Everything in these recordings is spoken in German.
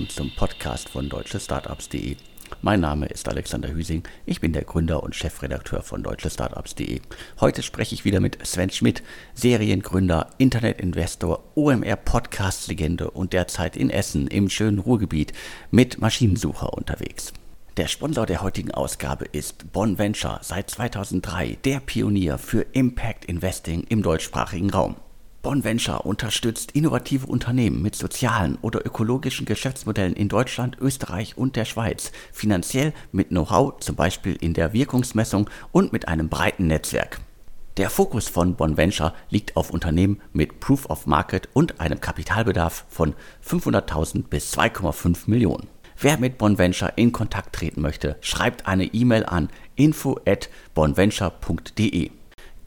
willkommen zum Podcast von deutschestartups.de. Mein Name ist Alexander Hüsing, ich bin der Gründer und Chefredakteur von deutschestartups.de. Heute spreche ich wieder mit Sven Schmidt, Seriengründer, Internetinvestor, OMR Podcast-Legende und derzeit in Essen im schönen Ruhrgebiet mit Maschinensucher unterwegs. Der Sponsor der heutigen Ausgabe ist Bonn Venture, seit 2003 der Pionier für Impact Investing im deutschsprachigen Raum. Bonventure unterstützt innovative Unternehmen mit sozialen oder ökologischen Geschäftsmodellen in Deutschland, Österreich und der Schweiz, finanziell mit Know-how, zum Beispiel in der Wirkungsmessung und mit einem breiten Netzwerk. Der Fokus von Bonventure liegt auf Unternehmen mit Proof of Market und einem Kapitalbedarf von 500.000 bis 2,5 Millionen. Wer mit Bonventure in Kontakt treten möchte, schreibt eine E-Mail an info at bonventure.de.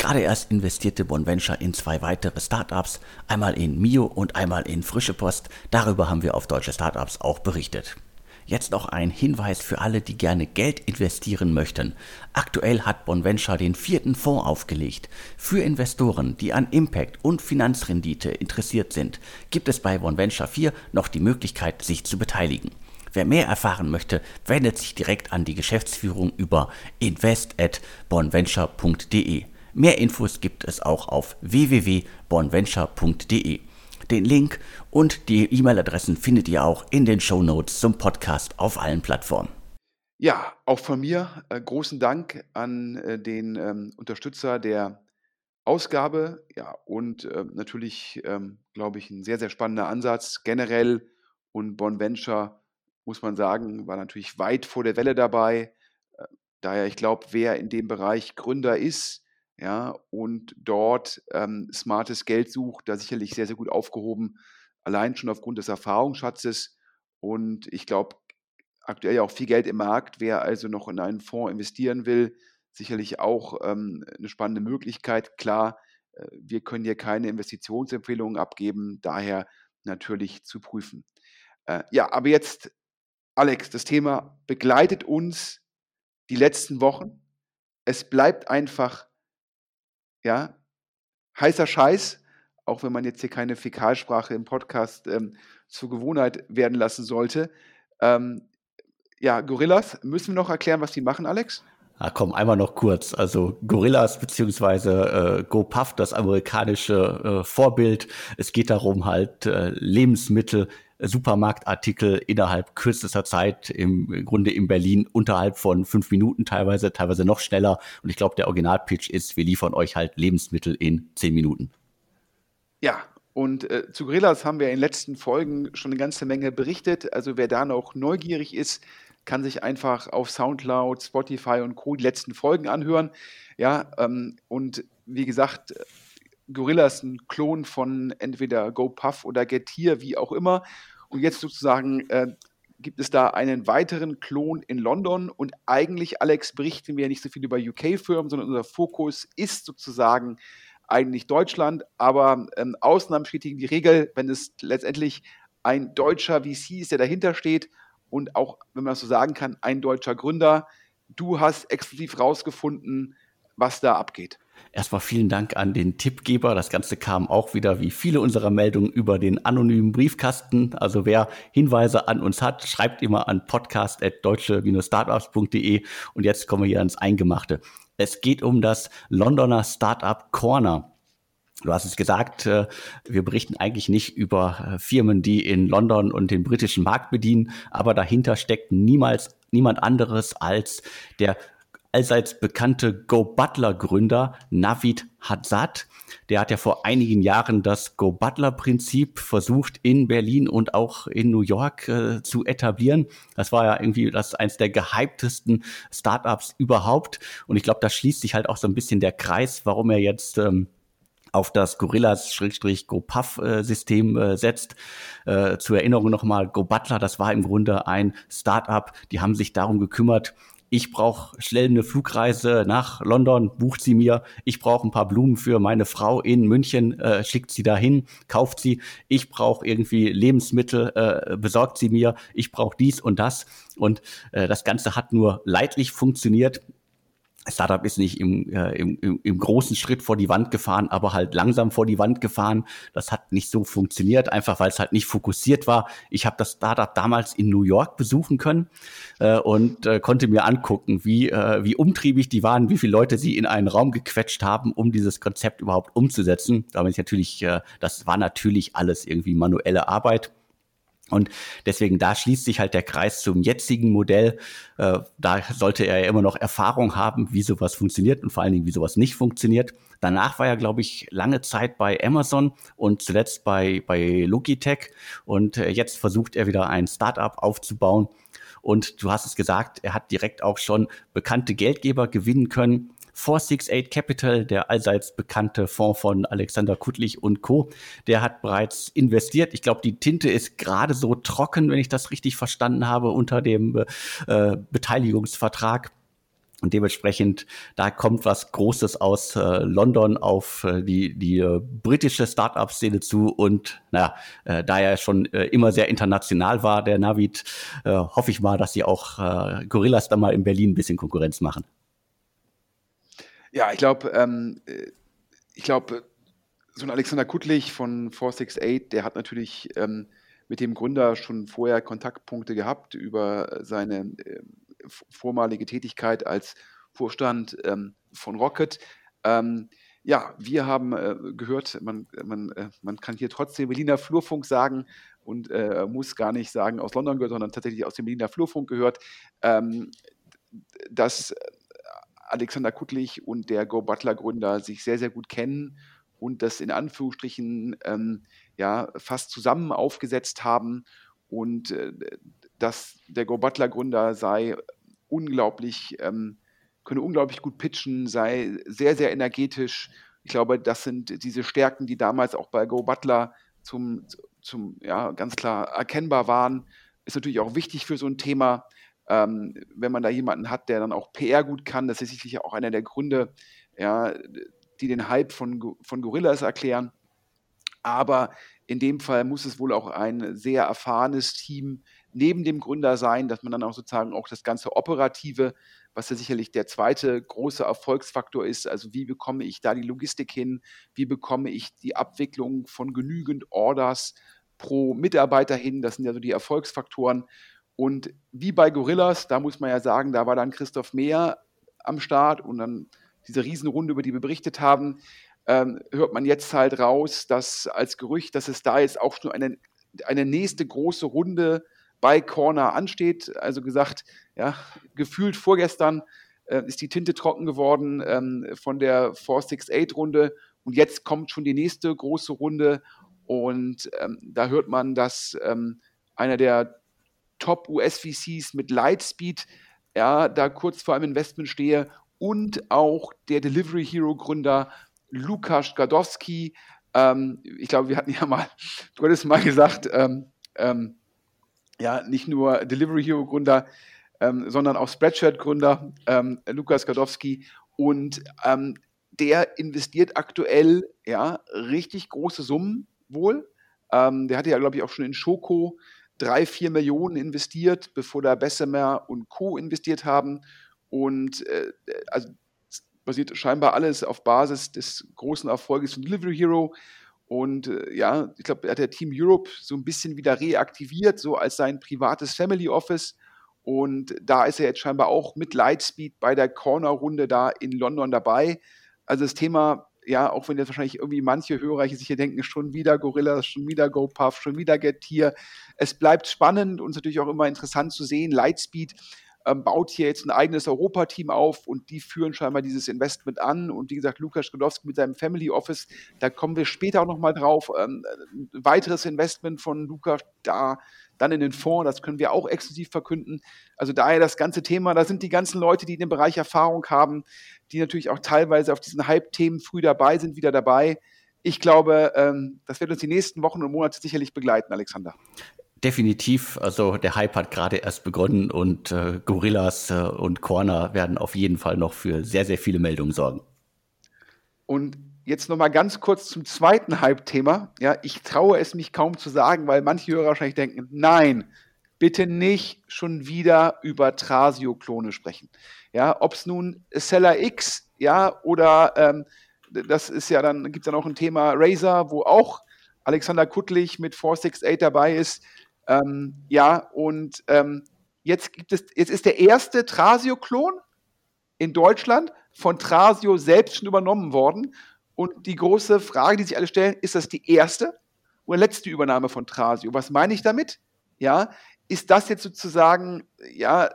Gerade erst investierte Bonventure in zwei weitere Startups, einmal in Mio und einmal in Frische Post. Darüber haben wir auf Deutsche Startups auch berichtet. Jetzt noch ein Hinweis für alle, die gerne Geld investieren möchten. Aktuell hat Bonventure den vierten Fonds aufgelegt. Für Investoren, die an Impact und Finanzrendite interessiert sind, gibt es bei Bonventure 4 noch die Möglichkeit, sich zu beteiligen. Wer mehr erfahren möchte, wendet sich direkt an die Geschäftsführung über invest@bonventure.de. Mehr Infos gibt es auch auf www.bornventure.de. Den Link und die E-Mail-Adressen findet ihr auch in den Show Notes zum Podcast auf allen Plattformen. Ja, auch von mir äh, großen Dank an äh, den ähm, Unterstützer der Ausgabe. Ja, und äh, natürlich, ähm, glaube ich, ein sehr, sehr spannender Ansatz generell. Und Bonventure, muss man sagen, war natürlich weit vor der Welle dabei. Äh, daher, ich glaube, wer in dem Bereich Gründer ist, ja, und dort ähm, smartes Geld sucht, da sicherlich sehr, sehr gut aufgehoben, allein schon aufgrund des Erfahrungsschatzes. Und ich glaube, aktuell ja auch viel Geld im Markt. Wer also noch in einen Fonds investieren will, sicherlich auch ähm, eine spannende Möglichkeit. Klar, äh, wir können hier keine Investitionsempfehlungen abgeben, daher natürlich zu prüfen. Äh, ja, aber jetzt, Alex, das Thema begleitet uns die letzten Wochen. Es bleibt einfach ja, heißer Scheiß, auch wenn man jetzt hier keine Fäkalsprache im Podcast ähm, zur Gewohnheit werden lassen sollte. Ähm, ja, Gorillas, müssen wir noch erklären, was die machen, Alex? Ah, komm, einmal noch kurz. Also Gorillas beziehungsweise äh, GoPuff, das amerikanische äh, Vorbild. Es geht darum, halt äh, Lebensmittel Supermarktartikel innerhalb kürzester Zeit im Grunde in Berlin unterhalb von fünf Minuten teilweise, teilweise noch schneller. Und ich glaube, der Originalpitch ist, wir liefern euch halt Lebensmittel in zehn Minuten. Ja, und äh, zu Gorillas haben wir in den letzten Folgen schon eine ganze Menge berichtet. Also wer da noch neugierig ist, kann sich einfach auf Soundcloud, Spotify und Co. die letzten Folgen anhören. Ja, ähm, und wie gesagt, Gorilla ist ein Klon von entweder GoPuff oder Getir, wie auch immer. Und jetzt sozusagen äh, gibt es da einen weiteren Klon in London. Und eigentlich, Alex, berichten wir ja nicht so viel über UK-Firmen, sondern unser Fokus ist sozusagen eigentlich Deutschland. Aber ähm, Ausnahmen bestätigen die Regel, wenn es letztendlich ein deutscher VC ist, der dahinter steht und auch, wenn man das so sagen kann, ein deutscher Gründer. Du hast exklusiv rausgefunden, was da abgeht. Erstmal vielen Dank an den Tippgeber. Das Ganze kam auch wieder wie viele unserer Meldungen über den anonymen Briefkasten. Also wer Hinweise an uns hat, schreibt immer an podcast.deutsche-startups.de. Und jetzt kommen wir hier ans Eingemachte. Es geht um das Londoner Startup Corner. Du hast es gesagt, äh, wir berichten eigentlich nicht über äh, Firmen, die in London und den britischen Markt bedienen, aber dahinter steckt niemals niemand anderes als der allseits bekannte Go Butler Gründer Navid Hazzad. Der hat ja vor einigen Jahren das Go Butler Prinzip versucht in Berlin und auch in New York äh, zu etablieren. Das war ja irgendwie das eins der gehyptesten Startups überhaupt. Und ich glaube, da schließt sich halt auch so ein bisschen der Kreis, warum er jetzt ähm, auf das Gorillas-GoPuff-System äh, setzt. Äh, zur Erinnerung nochmal, Go Butler, das war im Grunde ein Startup, die haben sich darum gekümmert, ich brauche schnell eine Flugreise nach London, bucht sie mir. Ich brauche ein paar Blumen für meine Frau in München, äh, schickt sie dahin, kauft sie. Ich brauche irgendwie Lebensmittel, äh, besorgt sie mir. Ich brauche dies und das. Und äh, das Ganze hat nur leidlich funktioniert. Startup ist nicht im, äh, im, im, im großen Schritt vor die Wand gefahren, aber halt langsam vor die Wand gefahren. Das hat nicht so funktioniert, einfach weil es halt nicht fokussiert war. Ich habe das Startup damals in New York besuchen können äh, und äh, konnte mir angucken, wie, äh, wie umtriebig die waren, wie viele Leute sie in einen Raum gequetscht haben, um dieses Konzept überhaupt umzusetzen. Damit natürlich, äh, das war natürlich alles irgendwie manuelle Arbeit. Und deswegen, da schließt sich halt der Kreis zum jetzigen Modell. Äh, da sollte er ja immer noch Erfahrung haben, wie sowas funktioniert und vor allen Dingen, wie sowas nicht funktioniert. Danach war er, glaube ich, lange Zeit bei Amazon und zuletzt bei, bei Logitech. Und äh, jetzt versucht er wieder ein Startup aufzubauen. Und du hast es gesagt, er hat direkt auch schon bekannte Geldgeber gewinnen können. 468 Capital, der allseits bekannte Fonds von Alexander Kuttlich und Co., der hat bereits investiert. Ich glaube, die Tinte ist gerade so trocken, wenn ich das richtig verstanden habe, unter dem äh, Beteiligungsvertrag. Und dementsprechend, da kommt was Großes aus äh, London auf äh, die, die äh, britische Startup-Szene zu. Und naja, äh, da er schon äh, immer sehr international war, der Navid, äh, hoffe ich mal, dass sie auch äh, Gorillas da mal in Berlin ein bisschen Konkurrenz machen. Ja, ich glaube, ähm, äh, ich glaube, so ein Alexander Kuttlich von 468, der hat natürlich ähm, mit dem Gründer schon vorher Kontaktpunkte gehabt über seine äh, vormalige Tätigkeit als Vorstand ähm, von Rocket. Ähm, ja, wir haben äh, gehört, man, man, äh, man kann hier trotzdem Berliner Flurfunk sagen und äh, muss gar nicht sagen aus London gehört, sondern tatsächlich aus dem Berliner Flurfunk gehört, ähm, dass Alexander Kuttlich und der Go Butler Gründer sich sehr, sehr gut kennen und das in Anführungsstrichen ähm, ja, fast zusammen aufgesetzt haben und äh, dass der Go Butler Gründer sei unglaublich, ähm, könne unglaublich gut pitchen, sei sehr, sehr energetisch. Ich glaube, das sind diese Stärken, die damals auch bei Go Butler zum, zum ja, ganz klar erkennbar waren. Ist natürlich auch wichtig für so ein Thema. Ähm, wenn man da jemanden hat, der dann auch PR gut kann, das ist sicherlich auch einer der Gründe, ja, die den Hype von, von Gorillas erklären. Aber in dem Fall muss es wohl auch ein sehr erfahrenes Team neben dem Gründer sein, dass man dann auch sozusagen auch das ganze Operative, was ja sicherlich der zweite große Erfolgsfaktor ist, also wie bekomme ich da die Logistik hin, wie bekomme ich die Abwicklung von genügend Orders pro Mitarbeiter hin, das sind ja so die Erfolgsfaktoren. Und wie bei Gorillas, da muss man ja sagen, da war dann Christoph Mehr am Start und dann diese Riesenrunde, über die wir berichtet haben, ähm, hört man jetzt halt raus, dass als Gerücht, dass es da jetzt auch schon eine, eine nächste große Runde bei Corner ansteht. Also gesagt, ja, gefühlt vorgestern äh, ist die Tinte trocken geworden ähm, von der 468-Runde und jetzt kommt schon die nächste große Runde und ähm, da hört man, dass ähm, einer der Top-US-VCs mit Lightspeed, ja, da kurz vor einem Investment stehe und auch der Delivery Hero Gründer Lukas Gadowski. Ähm, ich glaube, wir hatten ja mal, du hattest mal gesagt, ähm, ähm, ja, nicht nur Delivery Hero Gründer, ähm, sondern auch Spreadshirt Gründer ähm, Lukas Gadowski und ähm, der investiert aktuell ja richtig große Summen wohl. der hatte ja, glaube ich, auch schon in Schoko drei, vier Millionen investiert, bevor da Bessemer und Co. investiert haben. Und äh, also basiert scheinbar alles auf Basis des großen Erfolges von Delivery Hero. Und äh, ja, ich glaube, er hat der Team Europe so ein bisschen wieder reaktiviert, so als sein privates Family Office. Und da ist er jetzt scheinbar auch mit Lightspeed bei der Corner-Runde da in London dabei. Also das Thema ja, auch wenn jetzt wahrscheinlich irgendwie manche Hörer sich hier denken, schon wieder Gorillas, schon wieder GoPuff, schon wieder Getir. Es bleibt spannend und natürlich auch immer interessant zu sehen. Lightspeed ähm, baut hier jetzt ein eigenes Europateam auf und die führen scheinbar dieses Investment an. Und wie gesagt, Lukas Skodowski mit seinem Family Office, da kommen wir später auch nochmal drauf. Ähm, ein weiteres Investment von Lukas da dann in den Fonds, das können wir auch exklusiv verkünden. Also daher das ganze Thema, da sind die ganzen Leute, die in dem Bereich Erfahrung haben, die natürlich auch teilweise auf diesen Hype-Themen früh dabei sind, wieder dabei. Ich glaube, ähm, das wird uns die nächsten Wochen und Monate sicherlich begleiten, Alexander. Definitiv, also der Hype hat gerade erst begonnen und äh, Gorillas äh, und Corner werden auf jeden Fall noch für sehr, sehr viele Meldungen sorgen. Und jetzt noch mal ganz kurz zum zweiten Hype-Thema. Ja, ich traue es mich kaum zu sagen, weil manche Hörer wahrscheinlich denken, nein, bitte nicht schon wieder über Trasio-Klone sprechen. Ja, ob es nun Seller X, ja, oder ähm, das ist ja dann, gibt es dann auch ein Thema Razer, wo auch Alexander Kuttlich mit 468 dabei ist. Ähm, ja, und ähm, jetzt gibt es, jetzt ist der erste Trasio-Klon in Deutschland von Trasio selbst schon übernommen worden. Und die große Frage, die sich alle stellen, ist das die erste oder letzte Übernahme von Trasio? Was meine ich damit? Ja, ist das jetzt sozusagen, ja,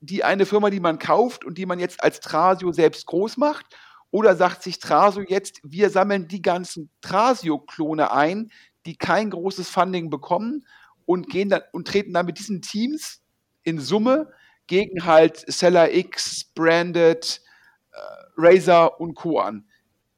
die eine Firma, die man kauft und die man jetzt als Trasio selbst groß macht? Oder sagt sich Trasio jetzt, wir sammeln die ganzen Trasio-Klone ein, die kein großes Funding bekommen und gehen dann und treten dann mit diesen Teams in Summe gegen halt Seller X, Branded, äh, Razer und Co. an.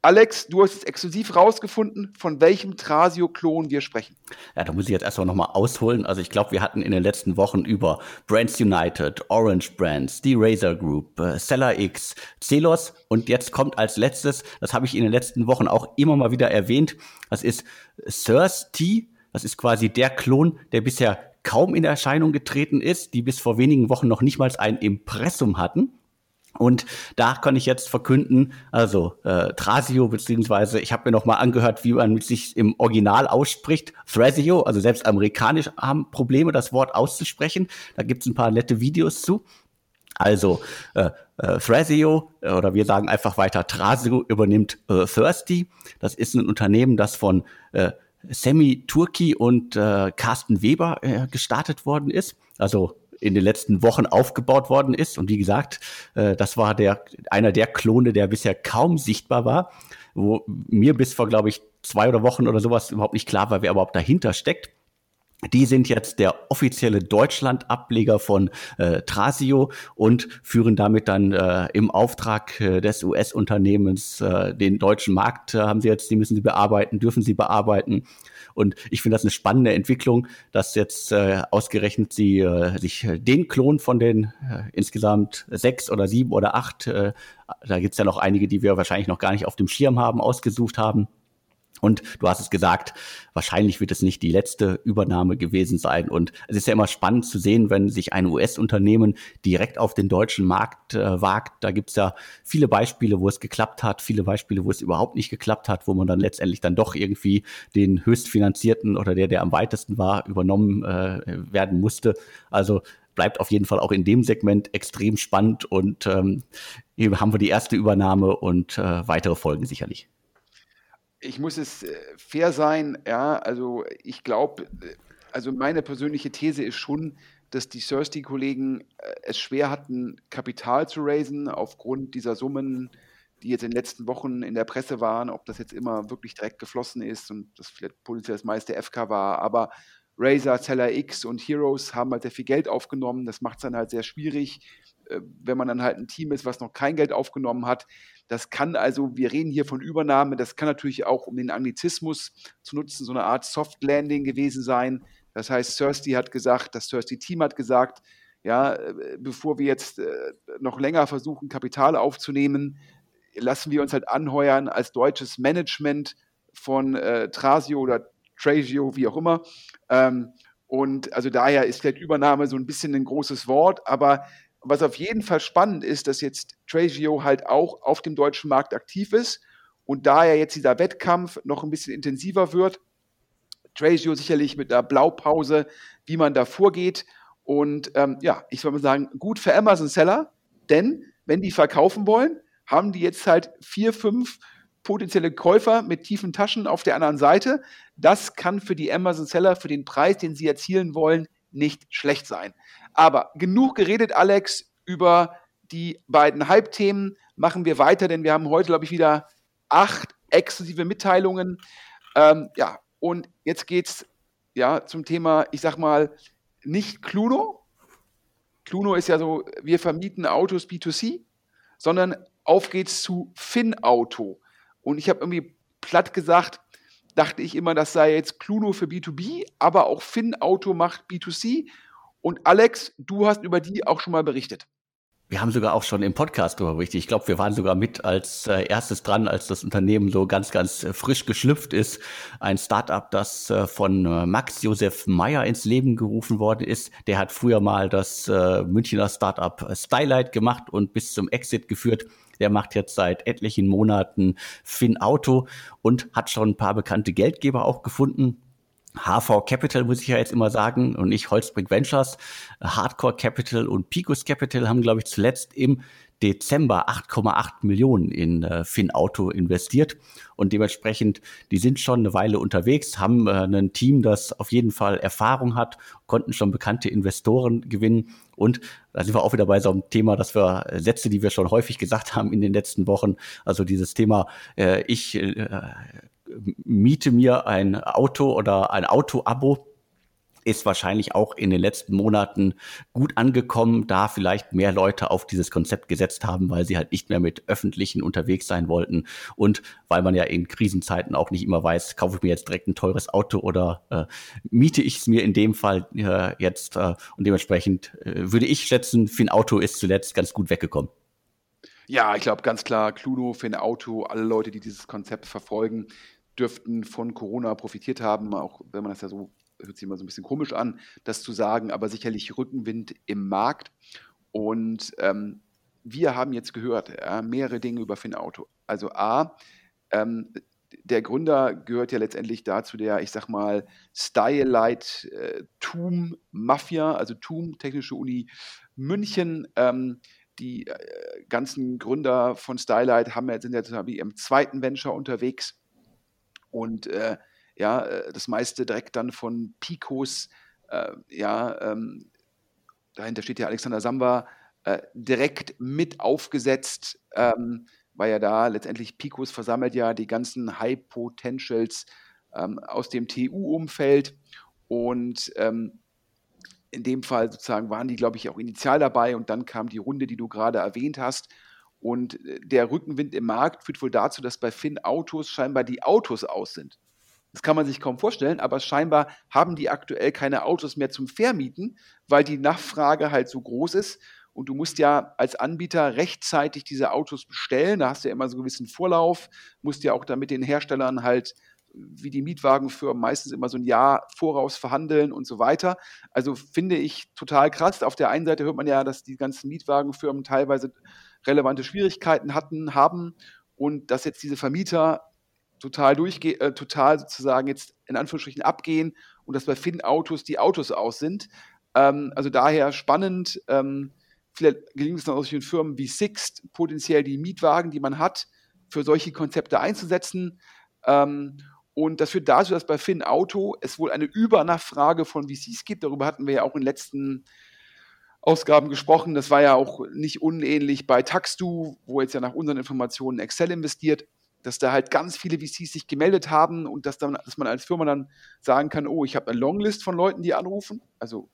Alex, du hast jetzt exklusiv rausgefunden, von welchem Trasio-Klon wir sprechen. Ja, da muss ich jetzt erstmal nochmal ausholen. Also ich glaube, wir hatten in den letzten Wochen über Brands United, Orange Brands, die Razer Group, äh, Seller X, Celos und jetzt kommt als letztes, das habe ich in den letzten Wochen auch immer mal wieder erwähnt, das ist Thirsty. Das ist quasi der Klon, der bisher kaum in Erscheinung getreten ist, die bis vor wenigen Wochen noch nicht mal ein Impressum hatten. Und da kann ich jetzt verkünden, also äh, Thrasio, beziehungsweise ich habe mir noch mal angehört, wie man sich im Original ausspricht. Thrasio, also selbst amerikanisch haben Probleme, das Wort auszusprechen. Da gibt's ein paar nette Videos zu. Also äh, äh, Thrasio, äh, oder wir sagen einfach weiter, Thrasio übernimmt äh, Thirsty. Das ist ein Unternehmen, das von äh, Sammy Turki und äh, Carsten Weber äh, gestartet worden ist. Also in den letzten Wochen aufgebaut worden ist. Und wie gesagt, äh, das war der, einer der Klone, der bisher kaum sichtbar war, wo mir bis vor, glaube ich, zwei oder Wochen oder sowas überhaupt nicht klar war, wer überhaupt dahinter steckt. Die sind jetzt der offizielle Deutschland-Ableger von äh, Trasio und führen damit dann äh, im Auftrag äh, des US-Unternehmens äh, den deutschen Markt, äh, haben sie jetzt, die müssen sie bearbeiten, dürfen sie bearbeiten. Und ich finde das eine spannende Entwicklung, dass jetzt äh, ausgerechnet sie äh, sich den Klon von den äh, insgesamt sechs oder sieben oder acht, äh, da gibt's ja noch einige, die wir wahrscheinlich noch gar nicht auf dem Schirm haben, ausgesucht haben und du hast es gesagt, wahrscheinlich wird es nicht die letzte Übernahme gewesen sein. Und es ist ja immer spannend zu sehen, wenn sich ein US-Unternehmen direkt auf den deutschen Markt äh, wagt. Da gibt's ja viele Beispiele, wo es geklappt hat, viele Beispiele, wo es überhaupt nicht geklappt hat, wo man dann letztendlich dann doch irgendwie den höchstfinanzierten oder der, der am weitesten war, übernommen äh, werden musste. Also bleibt auf jeden Fall auch in dem Segment extrem spannend und ähm, hier haben wir die erste Übernahme und äh, weitere Folgen sicherlich ich muss es äh, fair sein, ja, also ich glaube, äh, also meine persönliche These ist schon, dass die Thirsty-Kollegen äh, es schwer hatten, Kapital zu raisen aufgrund dieser Summen, die jetzt in den letzten Wochen in der Presse waren, ob das jetzt immer wirklich direkt geflossen ist und das vielleicht potenziell das meiste FK war, aber Razer, Seller X und Heroes haben halt sehr viel Geld aufgenommen. Das macht es dann halt sehr schwierig, wenn man dann halt ein Team ist, was noch kein Geld aufgenommen hat. Das kann also, wir reden hier von Übernahme, das kann natürlich auch, um den Anglizismus zu nutzen, so eine Art Soft Landing gewesen sein. Das heißt, Thirsty hat gesagt, das Thirsty Team hat gesagt, ja, äh, bevor wir jetzt äh, noch länger versuchen, Kapital aufzunehmen, lassen wir uns halt anheuern als deutsches Management von äh, Trasio oder Trasio, wie auch immer. Ähm, und also daher ist vielleicht Übernahme so ein bisschen ein großes Wort, aber was auf jeden Fall spannend ist, dass jetzt Tragio halt auch auf dem deutschen Markt aktiv ist und da ja jetzt dieser Wettkampf noch ein bisschen intensiver wird, Tragio sicherlich mit einer Blaupause, wie man da vorgeht. Und ähm, ja, ich soll mal sagen, gut für Amazon Seller, denn wenn die verkaufen wollen, haben die jetzt halt vier, fünf potenzielle Käufer mit tiefen Taschen auf der anderen Seite. Das kann für die Amazon Seller, für den Preis, den sie erzielen wollen, nicht schlecht sein. Aber genug geredet, Alex, über die beiden Hype-Themen. Machen wir weiter, denn wir haben heute, glaube ich, wieder acht exklusive Mitteilungen. Ähm, ja, und jetzt geht es ja, zum Thema, ich sag mal, nicht Cluno. Cluno ist ja so, wir vermieten Autos B2C, sondern auf geht's zu FinAuto. Und ich habe irgendwie platt gesagt, dachte ich immer, das sei jetzt Cluno für B2B, aber auch FinAuto macht B2C. Und Alex, du hast über die auch schon mal berichtet. Wir haben sogar auch schon im Podcast darüber berichtet. Ich glaube, wir waren sogar mit als äh, erstes dran, als das Unternehmen so ganz, ganz äh, frisch geschlüpft ist. Ein Startup, das äh, von äh, Max Josef Meyer ins Leben gerufen worden ist. Der hat früher mal das äh, Münchner Startup Stylight gemacht und bis zum Exit geführt. Der macht jetzt seit etlichen Monaten Finn Auto und hat schon ein paar bekannte Geldgeber auch gefunden. HV Capital muss ich ja jetzt immer sagen und nicht Holzbrink Ventures. Hardcore Capital und Picos Capital haben, glaube ich, zuletzt im Dezember 8,8 Millionen in äh, FinAuto investiert. Und dementsprechend, die sind schon eine Weile unterwegs, haben äh, ein Team, das auf jeden Fall Erfahrung hat, konnten schon bekannte Investoren gewinnen. Und da sind wir auch wieder bei so einem Thema, dass wir Sätze, die wir schon häufig gesagt haben in den letzten Wochen, also dieses Thema, äh, ich äh, miete mir ein Auto oder ein Auto-Abo ist wahrscheinlich auch in den letzten Monaten gut angekommen, da vielleicht mehr Leute auf dieses Konzept gesetzt haben, weil sie halt nicht mehr mit öffentlichen unterwegs sein wollten und weil man ja in Krisenzeiten auch nicht immer weiß, kaufe ich mir jetzt direkt ein teures Auto oder äh, miete ich es mir in dem Fall äh, jetzt äh, und dementsprechend äh, würde ich schätzen, für ein Auto ist zuletzt ganz gut weggekommen. Ja, ich glaube ganz klar, Cluno für ein Auto, alle Leute, die dieses Konzept verfolgen, dürften von Corona profitiert haben, auch wenn man das ja so, hört sich immer so ein bisschen komisch an, das zu sagen, aber sicherlich Rückenwind im Markt. Und ähm, wir haben jetzt gehört, ja, mehrere Dinge über Finauto. Also A, ähm, der Gründer gehört ja letztendlich dazu der, ich sag mal, Stylite äh, TUM Mafia, also TUM Technische Uni München. Ähm, die äh, ganzen Gründer von Stylite haben, sind jetzt im zweiten Venture unterwegs und äh, ja, äh, das meiste direkt dann von Picos, äh, ja, ähm, dahinter steht ja Alexander Samba, äh, direkt mit aufgesetzt, ähm, weil ja da letztendlich Picos versammelt ja die ganzen High Potentials ähm, aus dem TU-Umfeld und ähm, in dem Fall sozusagen waren die, glaube ich, auch initial dabei und dann kam die Runde, die du gerade erwähnt hast und äh, der Rückenwind im Markt führt wohl dazu, dass bei Finn Autos scheinbar die Autos aus sind. Das kann man sich kaum vorstellen, aber scheinbar haben die aktuell keine Autos mehr zum Vermieten, weil die Nachfrage halt so groß ist. Und du musst ja als Anbieter rechtzeitig diese Autos bestellen. Da hast du ja immer so einen gewissen Vorlauf, musst ja auch dann mit den Herstellern halt, wie die Mietwagenfirmen, meistens immer so ein Jahr voraus verhandeln und so weiter. Also finde ich total krass. Auf der einen Seite hört man ja, dass die ganzen Mietwagenfirmen teilweise relevante Schwierigkeiten hatten, haben und dass jetzt diese Vermieter total durchgehen, äh, total sozusagen jetzt in Anführungsstrichen abgehen und dass bei Finn Autos die Autos aus sind. Ähm, also daher spannend. Ähm, vielleicht gelingt es dann auch solchen Firmen wie Sixt, potenziell die Mietwagen, die man hat, für solche Konzepte einzusetzen. Ähm, und das führt dazu, dass bei Finn Auto es wohl eine Übernachfrage von VCs gibt. Darüber hatten wir ja auch in den letzten Ausgaben gesprochen. Das war ja auch nicht unähnlich bei Taxdu, wo jetzt ja nach unseren Informationen Excel investiert, dass da halt ganz viele VCs sich gemeldet haben und dass, dann, dass man als Firma dann sagen kann, oh, ich habe eine Longlist von Leuten, die anrufen. Also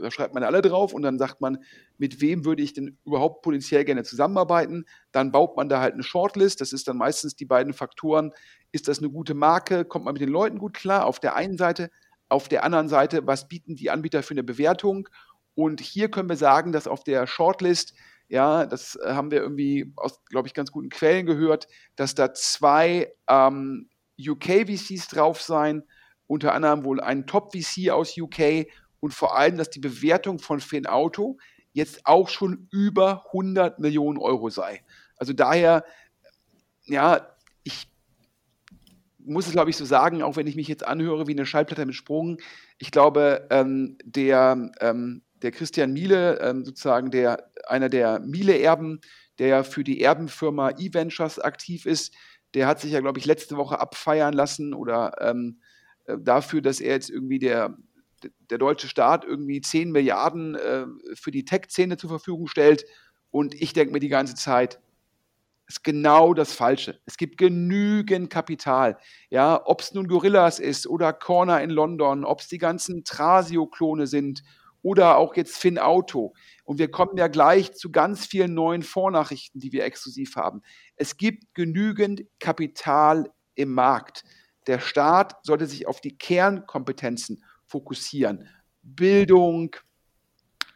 da schreibt man alle drauf und dann sagt man, mit wem würde ich denn überhaupt potenziell gerne zusammenarbeiten. Dann baut man da halt eine Shortlist. Das ist dann meistens die beiden Faktoren. Ist das eine gute Marke? Kommt man mit den Leuten gut klar? Auf der einen Seite. Auf der anderen Seite, was bieten die Anbieter für eine Bewertung? Und hier können wir sagen, dass auf der Shortlist, ja, das äh, haben wir irgendwie aus, glaube ich, ganz guten Quellen gehört, dass da zwei ähm, UK-VCs drauf sein, unter anderem wohl ein Top-VC aus UK und vor allem, dass die Bewertung von Auto jetzt auch schon über 100 Millionen Euro sei. Also daher, ja, ich muss es, glaube ich, so sagen, auch wenn ich mich jetzt anhöre wie eine Schallplatte mit Sprung, ich glaube, ähm, der ähm, der Christian Miele, ähm, sozusagen der, einer der Miele-Erben, der für die Erbenfirma eVentures aktiv ist, der hat sich ja, glaube ich, letzte Woche abfeiern lassen oder ähm, äh, dafür, dass er jetzt irgendwie der, der deutsche Staat irgendwie 10 Milliarden äh, für die Tech-Szene zur Verfügung stellt. Und ich denke mir die ganze Zeit, ist genau das Falsche. Es gibt genügend Kapital. Ja, ob es nun Gorillas ist oder Corner in London, ob es die ganzen Trasio-Klone sind oder auch jetzt Finn Auto. Und wir kommen ja gleich zu ganz vielen neuen Vornachrichten, die wir exklusiv haben. Es gibt genügend Kapital im Markt. Der Staat sollte sich auf die Kernkompetenzen fokussieren. Bildung,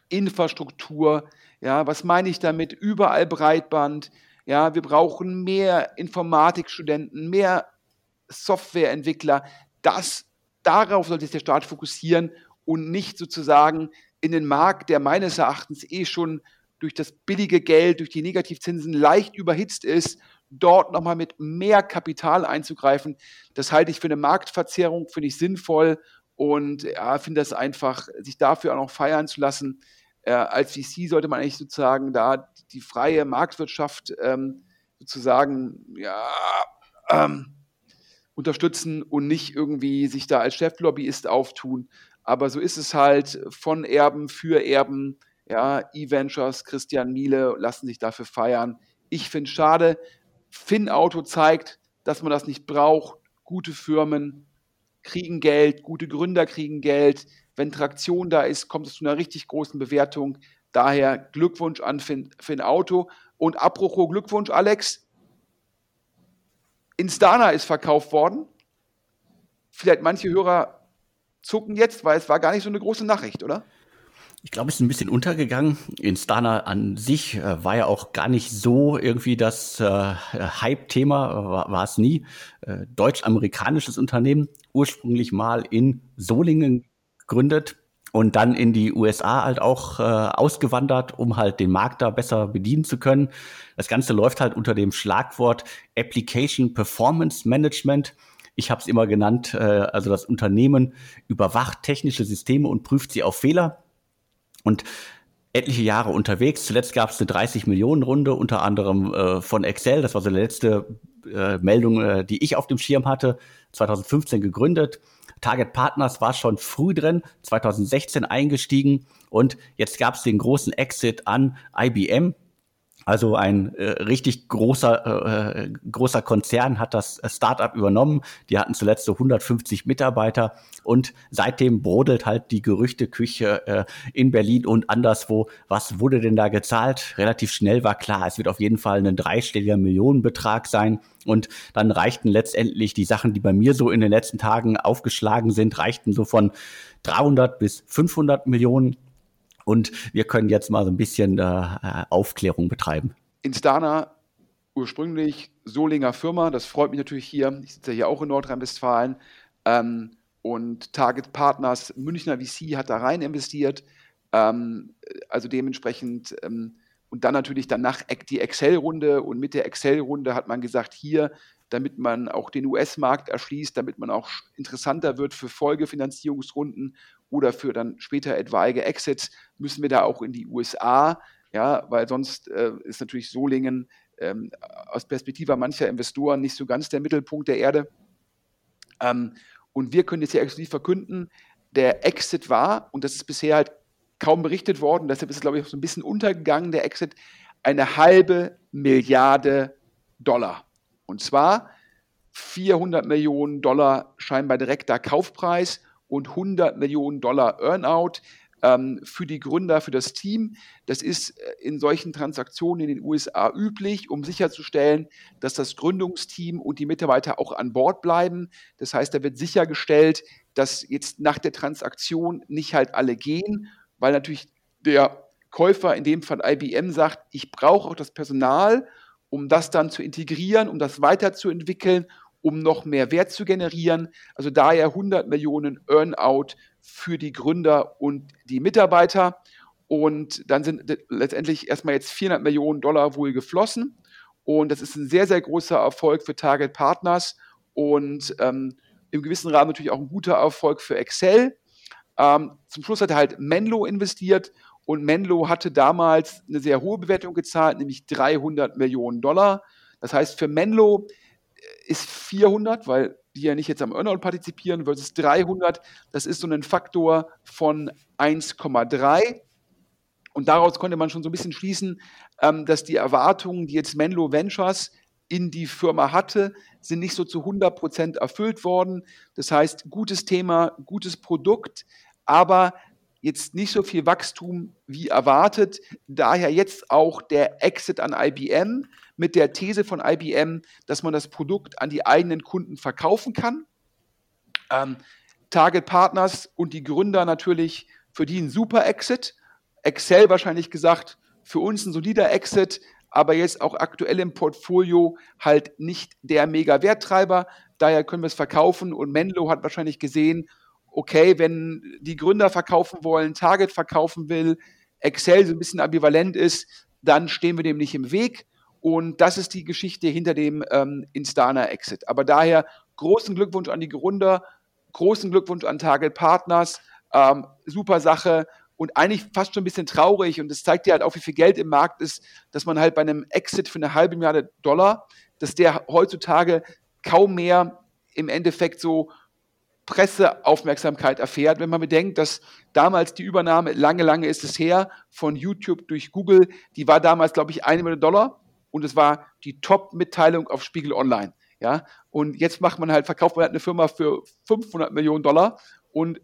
Infrastruktur. Ja, was meine ich damit? Überall Breitband. Ja, wir brauchen mehr Informatikstudenten, mehr Softwareentwickler. Das, darauf sollte sich der Staat fokussieren und nicht sozusagen in den Markt, der meines Erachtens eh schon durch das billige Geld, durch die Negativzinsen leicht überhitzt ist, dort nochmal mit mehr Kapital einzugreifen. Das halte ich für eine Marktverzerrung, finde ich sinnvoll und ja, finde das einfach, sich dafür auch noch feiern zu lassen. Äh, als VC sollte man eigentlich sozusagen da die freie Marktwirtschaft ähm, sozusagen ja, ähm, unterstützen und nicht irgendwie sich da als Cheflobbyist auftun. Aber so ist es halt von Erben für Erben. Ja, E-Ventures, Christian Miele lassen sich dafür feiern. Ich finde es schade. Finn-Auto zeigt, dass man das nicht braucht. Gute Firmen kriegen Geld, gute Gründer kriegen Geld. Wenn Traktion da ist, kommt es zu einer richtig großen Bewertung. Daher Glückwunsch an Finn, Finn Auto. Und apropos Glückwunsch, Alex. Instana ist verkauft worden. Vielleicht manche Hörer zucken jetzt, weil es war gar nicht so eine große Nachricht, oder? Ich glaube, es ist ein bisschen untergegangen. Instana an sich äh, war ja auch gar nicht so irgendwie das äh, Hype-Thema, war, es nie. Äh, Deutsch-amerikanisches Unternehmen, ursprünglich mal in Solingen gegründet und dann in die USA halt auch äh, ausgewandert, um halt den Markt da besser bedienen zu können. Das Ganze läuft halt unter dem Schlagwort Application Performance Management. Ich habe es immer genannt, äh, also das Unternehmen überwacht technische Systeme und prüft sie auf Fehler und etliche Jahre unterwegs. Zuletzt gab es eine 30 Millionen Runde, unter anderem äh, von Excel. Das war so die letzte äh, Meldung, äh, die ich auf dem Schirm hatte. 2015 gegründet. Target Partners war schon früh drin, 2016 eingestiegen und jetzt gab es den großen Exit an IBM. Also ein äh, richtig großer, äh, großer Konzern hat das Startup übernommen. Die hatten zuletzt so 150 Mitarbeiter und seitdem brodelt halt die Gerüchteküche äh, in Berlin und anderswo. Was wurde denn da gezahlt? Relativ schnell war klar, es wird auf jeden Fall ein dreistelliger Millionenbetrag sein. Und dann reichten letztendlich die Sachen, die bei mir so in den letzten Tagen aufgeschlagen sind, reichten so von 300 bis 500 Millionen und wir können jetzt mal so ein bisschen äh, Aufklärung betreiben. Instana, ursprünglich Solinger Firma, das freut mich natürlich hier. Ich sitze ja hier auch in Nordrhein-Westfalen. Ähm, und Target Partners, Münchner VC hat da rein investiert. Ähm, also dementsprechend, ähm, und dann natürlich danach die Excel-Runde. Und mit der Excel-Runde hat man gesagt, hier, damit man auch den US-Markt erschließt, damit man auch interessanter wird für Folgefinanzierungsrunden oder für dann später etwaige Exits, müssen wir da auch in die USA, ja, weil sonst äh, ist natürlich Solingen ähm, aus Perspektive mancher Investoren nicht so ganz der Mittelpunkt der Erde. Ähm, und wir können jetzt hier exklusiv verkünden, der Exit war, und das ist bisher halt kaum berichtet worden, deshalb ist es, glaube ich, so ein bisschen untergegangen, der Exit, eine halbe Milliarde Dollar. Und zwar 400 Millionen Dollar scheinbar direkter Kaufpreis und 100 Millionen Dollar Earnout ähm, für die Gründer, für das Team. Das ist äh, in solchen Transaktionen in den USA üblich, um sicherzustellen, dass das Gründungsteam und die Mitarbeiter auch an Bord bleiben. Das heißt, da wird sichergestellt, dass jetzt nach der Transaktion nicht halt alle gehen, weil natürlich der Käufer, in dem Fall IBM, sagt, ich brauche auch das Personal, um das dann zu integrieren, um das weiterzuentwickeln um noch mehr Wert zu generieren. Also daher 100 Millionen Earnout für die Gründer und die Mitarbeiter. Und dann sind letztendlich erstmal jetzt 400 Millionen Dollar wohl geflossen. Und das ist ein sehr, sehr großer Erfolg für Target Partners und ähm, im gewissen Rahmen natürlich auch ein guter Erfolg für Excel. Ähm, zum Schluss hat er halt Menlo investiert und Menlo hatte damals eine sehr hohe Bewertung gezahlt, nämlich 300 Millionen Dollar. Das heißt, für Menlo ist 400, weil die ja nicht jetzt am Earnout partizipieren, versus 300. Das ist so ein Faktor von 1,3. Und daraus konnte man schon so ein bisschen schließen, ähm, dass die Erwartungen, die jetzt Menlo Ventures in die Firma hatte, sind nicht so zu 100 Prozent erfüllt worden. Das heißt, gutes Thema, gutes Produkt, aber jetzt nicht so viel Wachstum wie erwartet. Daher jetzt auch der Exit an IBM mit der These von IBM, dass man das Produkt an die eigenen Kunden verkaufen kann. Ähm, Target Partners und die Gründer natürlich für die ein super Exit. Excel wahrscheinlich gesagt, für uns ein solider Exit, aber jetzt auch aktuell im Portfolio halt nicht der mega Werttreiber. Daher können wir es verkaufen und Menlo hat wahrscheinlich gesehen, okay, wenn die Gründer verkaufen wollen, Target verkaufen will, Excel so ein bisschen ambivalent ist, dann stehen wir dem nicht im Weg. Und das ist die Geschichte hinter dem ähm, Instana-Exit. Aber daher großen Glückwunsch an die Gründer, großen Glückwunsch an Target Partners, ähm, super Sache und eigentlich fast schon ein bisschen traurig. Und das zeigt dir halt auch, wie viel Geld im Markt ist, dass man halt bei einem Exit für eine halbe Milliarde Dollar, dass der heutzutage kaum mehr im Endeffekt so Presseaufmerksamkeit erfährt, wenn man bedenkt, dass damals die Übernahme, lange, lange ist es her, von YouTube durch Google, die war damals, glaube ich, eine Million Dollar und es war die Top-Mitteilung auf Spiegel Online. Ja, und jetzt macht man halt, verkauft man halt eine Firma für 500 Millionen Dollar und äh,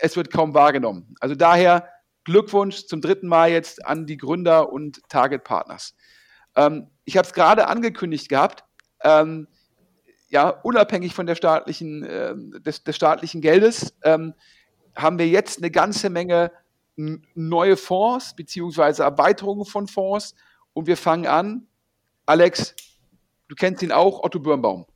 es wird kaum wahrgenommen. Also daher Glückwunsch zum dritten Mal jetzt an die Gründer und Target Partners. Ähm, ich habe es gerade angekündigt gehabt. Ähm, ja, unabhängig von der staatlichen, äh, des, des, staatlichen Geldes, ähm, haben wir jetzt eine ganze Menge neue Fonds beziehungsweise Erweiterungen von Fonds und wir fangen an. Alex, du kennst ihn auch, Otto Birnbaum.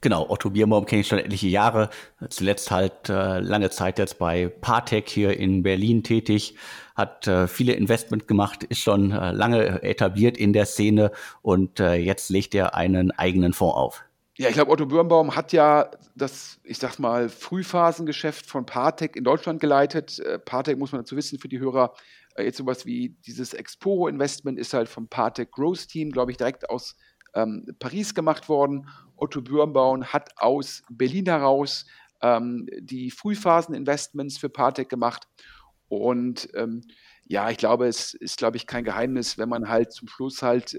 Genau, Otto Birnbaum kenne ich schon etliche Jahre. Zuletzt halt äh, lange Zeit jetzt bei Partec hier in Berlin tätig, hat äh, viele Investment gemacht, ist schon äh, lange etabliert in der Szene und äh, jetzt legt er einen eigenen Fonds auf. Ja, ich glaube, Otto Birnbaum hat ja das, ich sag mal, Frühphasengeschäft von Partec in Deutschland geleitet. Äh, Partec muss man dazu wissen für die Hörer. Äh, jetzt sowas wie dieses Exporo-Investment ist halt vom Partec Growth Team, glaube ich, direkt aus ähm, Paris gemacht worden. Otto Birnbaum hat aus Berlin heraus ähm, die Frühphasen-Investments für Partec gemacht. Und ähm, ja, ich glaube, es ist, glaube ich, kein Geheimnis, wenn man halt zum Schluss halt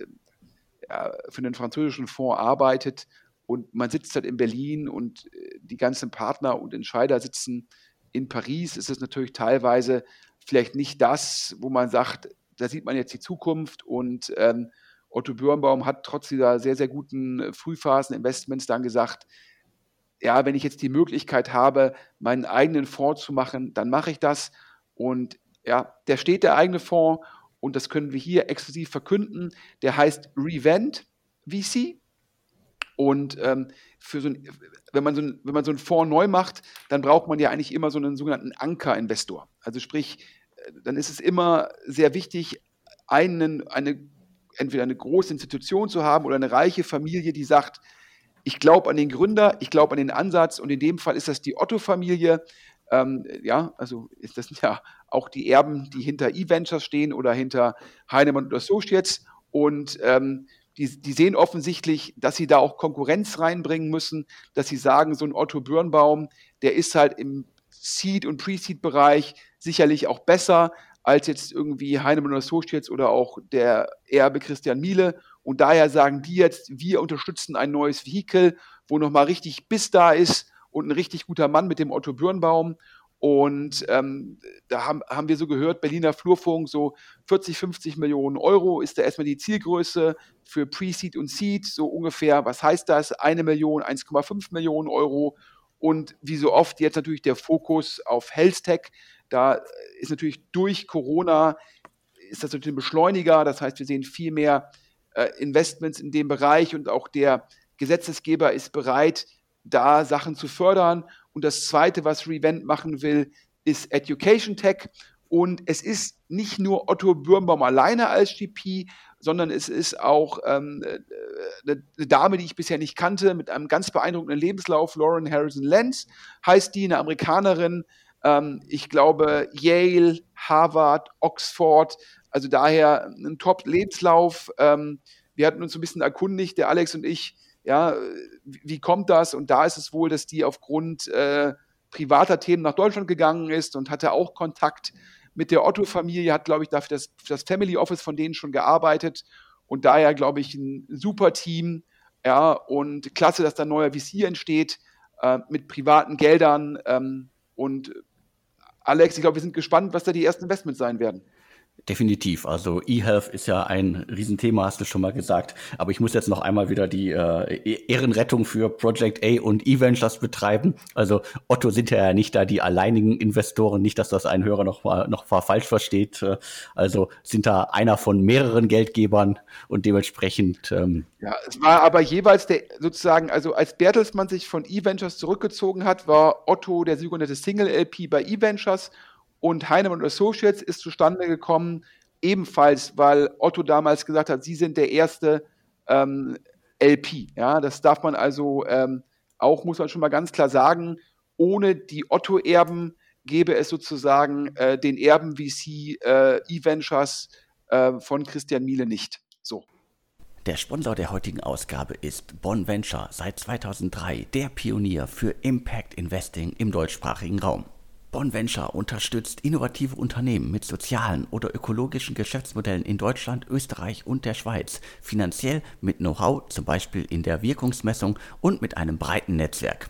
äh, für einen französischen Fonds arbeitet und man sitzt halt in Berlin und äh, die ganzen Partner und Entscheider sitzen in Paris, ist es natürlich teilweise vielleicht nicht das, wo man sagt, da sieht man jetzt die Zukunft und ähm, Otto Birnbaum hat trotz dieser sehr, sehr guten Frühphasen-Investments dann gesagt, ja, wenn ich jetzt die Möglichkeit habe, meinen eigenen Fonds zu machen, dann mache ich das. Und ja, der steht der eigene Fonds und das können wir hier exklusiv verkünden. Der heißt Revent VC und ähm, für so ein, wenn, man so ein, wenn man so einen Fonds neu macht, dann braucht man ja eigentlich immer so einen sogenannten Anker-Investor. Also sprich, äh, dann ist es immer sehr wichtig, einen, eine, entweder eine große Institution zu haben oder eine reiche Familie, die sagt, ich glaube an den Gründer, ich glaube an den Ansatz und in dem Fall ist das die Otto-Familie. Ähm, ja, also das ja auch die Erben, die hinter E-Ventures stehen oder hinter Heinemann und Associates. Und ähm, die, die sehen offensichtlich, dass sie da auch Konkurrenz reinbringen müssen, dass sie sagen, so ein Otto Birnbaum, der ist halt im Seed- und Pre-Seed-Bereich sicherlich auch besser als jetzt irgendwie Heinemann Associates oder auch der Erbe Christian Miele. Und daher sagen die jetzt, wir unterstützen ein neues Vehikel, wo nochmal richtig Biss da ist und ein richtig guter Mann mit dem Otto Birnbaum. Und ähm, da haben, haben wir so gehört, Berliner Flurfunk, so 40, 50 Millionen Euro ist da erstmal die Zielgröße für Pre-Seed und Seed, so ungefähr. Was heißt das? Eine Million, 1,5 Millionen Euro. Und wie so oft jetzt natürlich der Fokus auf Health Tech. Da ist natürlich durch Corona, ist das natürlich ein Beschleuniger. Das heißt, wir sehen viel mehr äh, Investments in dem Bereich und auch der Gesetzesgeber ist bereit, da Sachen zu fördern. Und das Zweite, was Revent machen will, ist Education Tech. Und es ist nicht nur Otto Birnbaum alleine als GP, sondern es ist auch ähm, äh, eine Dame, die ich bisher nicht kannte, mit einem ganz beeindruckenden Lebenslauf, Lauren Harrison Lenz heißt die, eine Amerikanerin. Ähm, ich glaube, Yale, Harvard, Oxford, also daher ein Top-Lebenslauf. Ähm, wir hatten uns ein bisschen erkundigt, der Alex und ich, ja, wie kommt das? Und da ist es wohl, dass die aufgrund äh, privater Themen nach Deutschland gegangen ist und hatte auch Kontakt mit der Otto-Familie, hat, glaube ich, dafür das, das Family Office von denen schon gearbeitet und daher, glaube ich, ein super Team. Ja, und klasse, dass da ein neuer VC entsteht äh, mit privaten Geldern. Ähm, und Alex, ich glaube, wir sind gespannt, was da die ersten Investments sein werden. Definitiv. Also eHealth ist ja ein Riesenthema, hast du schon mal gesagt. Aber ich muss jetzt noch einmal wieder die äh, e-, Ehrenrettung für Project A und eVentures betreiben. Also Otto sind ja nicht da die alleinigen Investoren. Nicht, dass das ein Hörer noch mal noch mal falsch versteht. Äh, also sind da einer von mehreren Geldgebern und dementsprechend. Ähm, ja, es war aber jeweils der sozusagen, also als Bertelsmann sich von eVentures zurückgezogen hat, war Otto der sogenannte Single LP bei eVentures und Heinemann Associates ist zustande gekommen, ebenfalls, weil Otto damals gesagt hat, sie sind der erste ähm, LP. Ja, das darf man also ähm, auch, muss man schon mal ganz klar sagen, ohne die Otto-Erben gäbe es sozusagen äh, den Erben VC äh, E-Ventures äh, von Christian Miele nicht. So. Der Sponsor der heutigen Ausgabe ist Bonn Venture, seit 2003 der Pionier für Impact Investing im deutschsprachigen Raum. Bonventure unterstützt innovative Unternehmen mit sozialen oder ökologischen Geschäftsmodellen in Deutschland, Österreich und der Schweiz, finanziell mit Know-how, zum Beispiel in der Wirkungsmessung und mit einem breiten Netzwerk.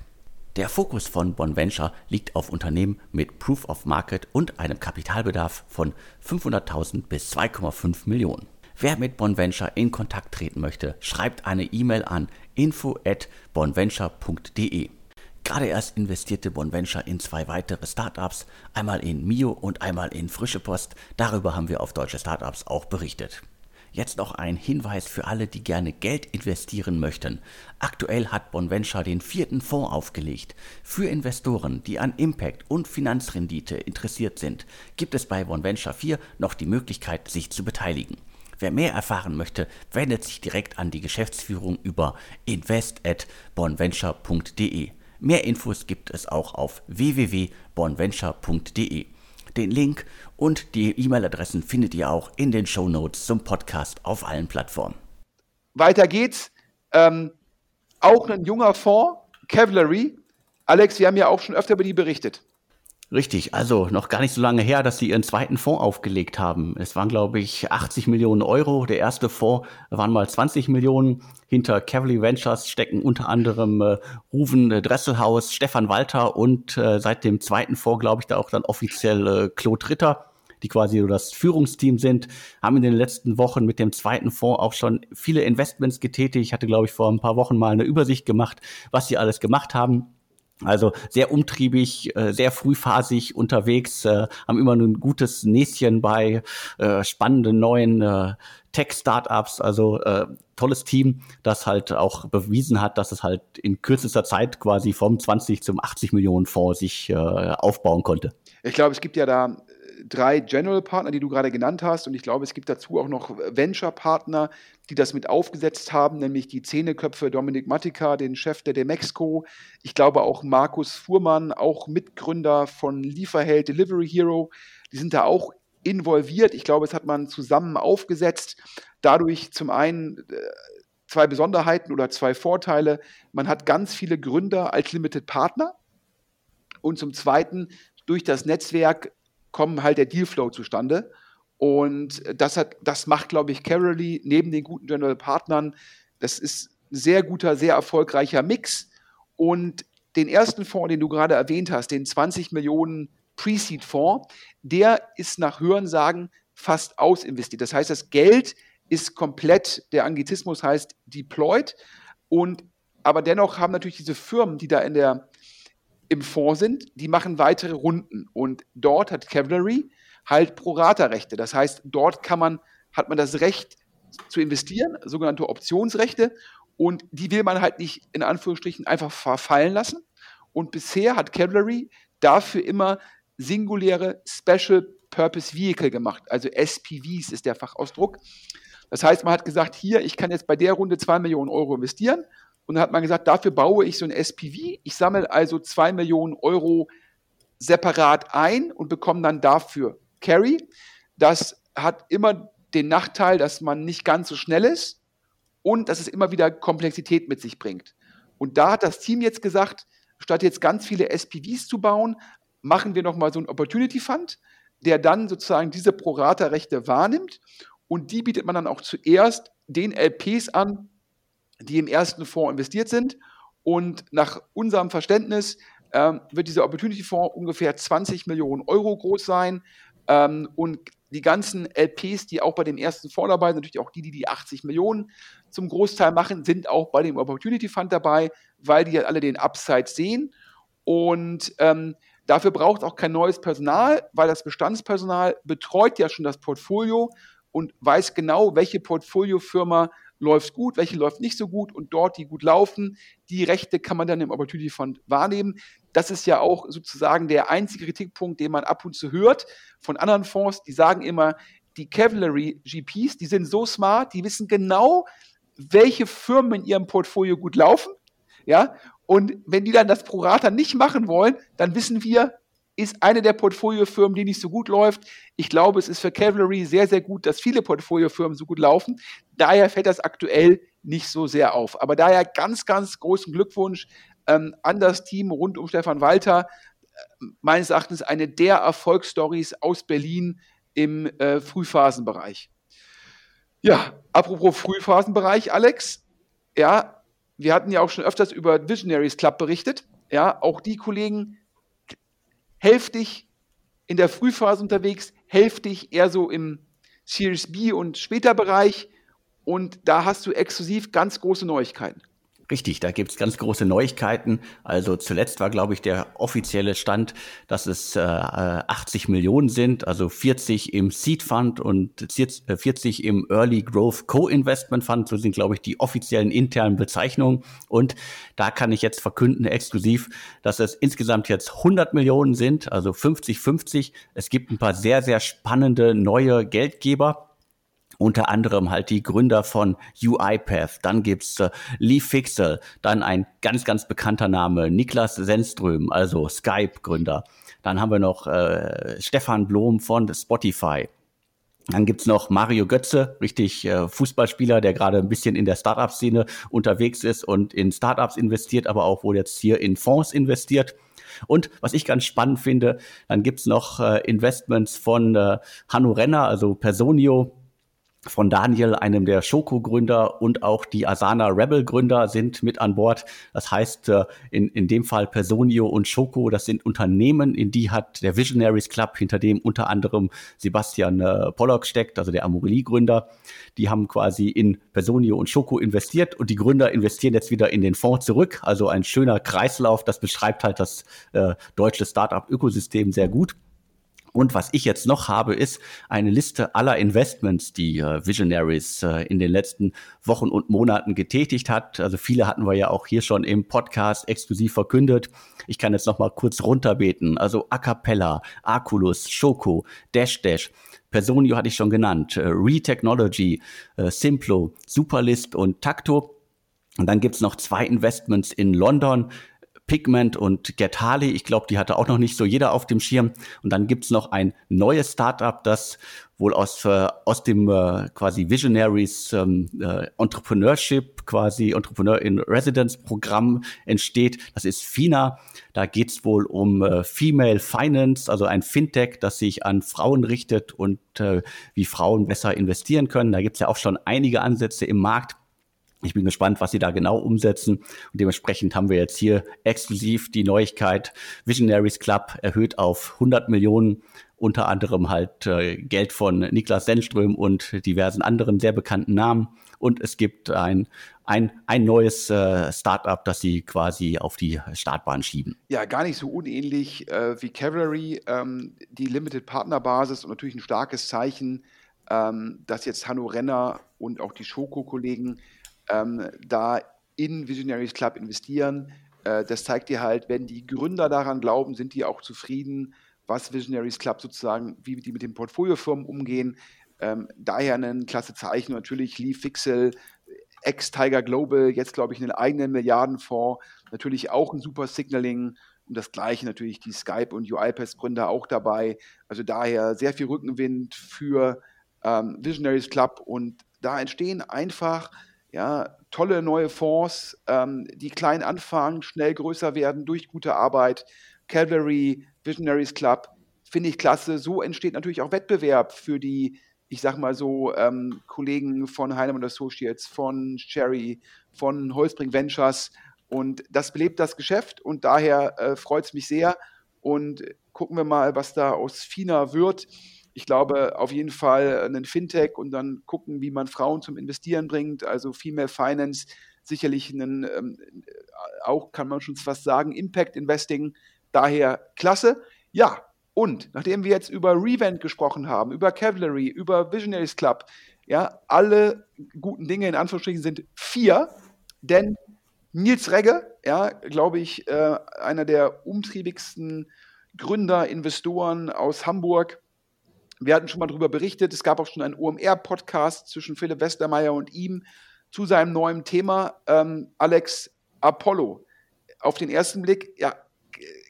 Der Fokus von Bonventure liegt auf Unternehmen mit Proof of Market und einem Kapitalbedarf von 500.000 bis 2,5 Millionen. Wer mit Bonventure in Kontakt treten möchte, schreibt eine E-Mail an info at bonventure.de. Gerade erst investierte Bonventure in zwei weitere Startups, einmal in Mio und einmal in Frische Post. Darüber haben wir auf Deutsche Startups auch berichtet. Jetzt noch ein Hinweis für alle, die gerne Geld investieren möchten. Aktuell hat Bonventure den vierten Fonds aufgelegt. Für Investoren, die an Impact und Finanzrendite interessiert sind, gibt es bei Bonventure 4 noch die Möglichkeit, sich zu beteiligen. Wer mehr erfahren möchte, wendet sich direkt an die Geschäftsführung über invest@bonventure.de. Mehr Infos gibt es auch auf www.bonventure.de. Den Link und die E-Mail-Adressen findet ihr auch in den Show Notes zum Podcast auf allen Plattformen. Weiter geht's. Ähm, auch ein junger Fonds, Cavalry. Alex, wir haben ja auch schon öfter über die berichtet. Richtig, also noch gar nicht so lange her, dass sie ihren zweiten Fonds aufgelegt haben. Es waren, glaube ich, 80 Millionen Euro. Der erste Fonds waren mal 20 Millionen. Hinter Cavalier Ventures stecken unter anderem äh, Ruven äh, Dresselhaus, Stefan Walter und äh, seit dem zweiten Fonds, glaube ich, da auch dann offiziell äh, Claude Ritter, die quasi so das Führungsteam sind, haben in den letzten Wochen mit dem zweiten Fonds auch schon viele Investments getätigt. Ich hatte, glaube ich, vor ein paar Wochen mal eine Übersicht gemacht, was sie alles gemacht haben. Also sehr umtriebig, äh, sehr frühphasig unterwegs, äh, haben immer ein gutes Näschen bei äh, spannenden neuen Tech-Startups. Also tolles Team, das halt auch bewiesen hat, dass es halt in kürzester Zeit quasi vom 20 zum 80 Millionen Fonds sich aufbauen konnte. Ich glaube, es gibt ja da drei General Partner, die du gerade genannt hast. Und ich glaube, es gibt dazu auch noch Venture Partner, die das mit aufgesetzt haben, nämlich die Zähneköpfe Dominik Matika, den Chef der Demexco. Ich glaube auch Markus Fuhrmann, auch Mitgründer von Lieferheld Delivery Hero. Die sind da auch involviert. Ich glaube, es hat man zusammen aufgesetzt. Dadurch zum einen äh, zwei Besonderheiten oder zwei Vorteile. Man hat ganz viele Gründer als Limited Partner. Und zum Zweiten, durch das Netzwerk kommen halt der Dealflow zustande. Und das, hat, das macht, glaube ich, Caroly neben den guten General Partnern, das ist ein sehr guter, sehr erfolgreicher Mix. Und den ersten Fonds, den du gerade erwähnt hast, den 20 Millionen Pre-Seed-Fonds, der ist nach Hörensagen fast ausinvestiert. Das heißt, das Geld ist komplett, der Anglizismus heißt deployed. Und aber dennoch haben natürlich diese Firmen, die da in der, im Fonds sind, die machen weitere Runden. Und dort hat Cavalry halt Pro-Rata-Rechte. Das heißt, dort kann man, hat man das Recht zu investieren, sogenannte Optionsrechte. Und die will man halt nicht in Anführungsstrichen einfach verfallen lassen. Und bisher hat Cavalry dafür immer singuläre Special Purpose Vehicle gemacht. Also SPVs ist der Fachausdruck. Das heißt, man hat gesagt, hier, ich kann jetzt bei der Runde 2 Millionen Euro investieren und dann hat man gesagt, dafür baue ich so ein SPV. Ich sammle also zwei Millionen Euro separat ein und bekomme dann dafür Carry. Das hat immer den Nachteil, dass man nicht ganz so schnell ist und dass es immer wieder Komplexität mit sich bringt. Und da hat das Team jetzt gesagt, statt jetzt ganz viele SPVs zu bauen, machen wir nochmal so einen Opportunity Fund, der dann sozusagen diese Pro-Rata-Rechte wahrnimmt und die bietet man dann auch zuerst den LPs an, die im ersten Fonds investiert sind. Und nach unserem Verständnis ähm, wird dieser Opportunity Fonds ungefähr 20 Millionen Euro groß sein. Ähm, und die ganzen LPs, die auch bei dem ersten Fonds dabei sind, natürlich auch die, die die 80 Millionen zum Großteil machen, sind auch bei dem Opportunity Fund dabei, weil die halt alle den Upside sehen. Und ähm, dafür braucht es auch kein neues Personal, weil das Bestandspersonal betreut ja schon das Portfolio und weiß genau, welche Portfoliofirma läuft gut, welche läuft nicht so gut und dort, die gut laufen, die Rechte kann man dann im Opportunity Fund wahrnehmen. Das ist ja auch sozusagen der einzige Kritikpunkt, den man ab und zu hört von anderen Fonds. Die sagen immer, die Cavalry GPs, die sind so smart, die wissen genau, welche Firmen in ihrem Portfolio gut laufen. Ja, und wenn die dann das Pro Rata nicht machen wollen, dann wissen wir, ist eine der Portfoliofirmen, die nicht so gut läuft. Ich glaube, es ist für Cavalry sehr, sehr gut, dass viele Portfoliofirmen so gut laufen. Daher fällt das aktuell nicht so sehr auf. Aber daher ganz, ganz großen Glückwunsch ähm, an das Team rund um Stefan Walter. Meines Erachtens eine der Erfolgsstories aus Berlin im äh, Frühphasenbereich. Ja, apropos Frühphasenbereich, Alex. Ja, wir hatten ja auch schon öfters über Visionaries Club berichtet. Ja, auch die Kollegen hälftig in der Frühphase unterwegs, hälftig eher so im Series B und später Bereich. Und da hast du exklusiv ganz große Neuigkeiten. Richtig, da gibt's ganz große Neuigkeiten. Also zuletzt war, glaube ich, der offizielle Stand, dass es äh, 80 Millionen sind, also 40 im Seed Fund und 40 äh, im Early Growth Co-Investment Fund. So sind, glaube ich, die offiziellen internen Bezeichnungen. Und da kann ich jetzt verkünden, exklusiv, dass es insgesamt jetzt 100 Millionen sind, also 50-50. Es gibt ein paar sehr, sehr spannende neue Geldgeber unter anderem halt die Gründer von UiPath, dann gibt's äh, Lee Fixel, dann ein ganz, ganz bekannter Name, Niklas Senström, also Skype-Gründer. Dann haben wir noch äh, Stefan Blom von Spotify. Dann gibt's noch Mario Götze, richtig äh, Fußballspieler, der gerade ein bisschen in der Startup-Szene unterwegs ist und in Startups investiert, aber auch wohl jetzt hier in Fonds investiert. Und was ich ganz spannend finde, dann gibt's noch äh, Investments von äh, Hanno Renner, also Personio, von Daniel, einem der Schoko-Gründer und auch die Asana Rebel-Gründer sind mit an Bord. Das heißt, äh, in, in dem Fall Personio und Schoko, das sind Unternehmen, in die hat der Visionaries Club, hinter dem unter anderem Sebastian äh, Pollock steckt, also der Amorelie-Gründer. Die haben quasi in Personio und Schoko investiert und die Gründer investieren jetzt wieder in den Fonds zurück. Also ein schöner Kreislauf, das beschreibt halt das äh, deutsche Startup-Ökosystem sehr gut. Und was ich jetzt noch habe, ist eine Liste aller Investments, die äh, Visionaries äh, in den letzten Wochen und Monaten getätigt hat. Also viele hatten wir ja auch hier schon im Podcast exklusiv verkündet. Ich kann jetzt noch mal kurz runterbeten. Also Acapella, Aculus, Schoko, Dash Dash. Personio hatte ich schon genannt, äh, Retechnology, Simplo, Superlist und Takto. Und dann gibt's noch zwei Investments in London, Pigment und Get Harley. Ich glaube, die hatte auch noch nicht so jeder auf dem Schirm. Und dann gibt's noch ein neues Startup, das wohl aus, äh, aus dem äh, quasi Visionaries ähm, äh, Entrepreneurship, quasi Entrepreneur in Residence Programm entsteht. Das ist FINA. Da geht's wohl um äh, Female Finance, also ein Fintech, das sich an Frauen richtet und äh, wie Frauen besser investieren können. Da gibt's ja auch schon einige Ansätze im Markt. Ich bin gespannt, was sie da genau umsetzen. Und dementsprechend haben wir jetzt hier exklusiv die Neuigkeit. Visionaries Club erhöht auf 100 Millionen, unter anderem halt äh, Geld von Niklas Senström und diversen anderen sehr bekannten Namen. Und es gibt ein, ein, ein neues äh, Startup, das sie quasi auf die Startbahn schieben. Ja, gar nicht so unähnlich äh, wie Cavalry. Ähm, die Limited Partner Basis und natürlich ein starkes Zeichen, ähm, dass jetzt Hanno Renner und auch die Schoko-Kollegen ähm, da in Visionaries Club investieren. Äh, das zeigt dir halt, wenn die Gründer daran glauben, sind die auch zufrieden, was Visionaries Club sozusagen, wie die mit den Portfoliofirmen umgehen. Ähm, daher ein klasse Zeichen. Natürlich Lee Fixel, ex-Tiger Global, jetzt glaube ich einen eigenen Milliardenfonds. Natürlich auch ein super Signaling. Und das gleiche natürlich die Skype und UiPath-Gründer auch dabei. Also daher sehr viel Rückenwind für ähm, Visionaries Club. Und da entstehen einfach ja, tolle neue Fonds, ähm, die klein anfangen, schnell größer werden durch gute Arbeit. Calvary, Visionaries Club, finde ich klasse. So entsteht natürlich auch Wettbewerb für die, ich sag mal so, ähm, Kollegen von Heinemann Associates, von Cherry, von Holzbring Ventures. Und das belebt das Geschäft und daher äh, freut es mich sehr. Und gucken wir mal, was da aus FINA wird. Ich glaube auf jeden Fall einen Fintech und dann gucken, wie man Frauen zum Investieren bringt, also Female Finance, sicherlich einen, ähm, auch kann man schon fast sagen, Impact Investing, daher klasse. Ja, und nachdem wir jetzt über Revent gesprochen haben, über Cavalry, über Visionaries Club, ja, alle guten Dinge in Anführungsstrichen sind vier, denn Nils Regge, ja, glaube ich, äh, einer der umtriebigsten Gründer, Investoren aus Hamburg. Wir hatten schon mal darüber berichtet, es gab auch schon einen OMR-Podcast zwischen Philipp Westermeier und ihm zu seinem neuen Thema, ähm, Alex Apollo. Auf den ersten Blick, ja,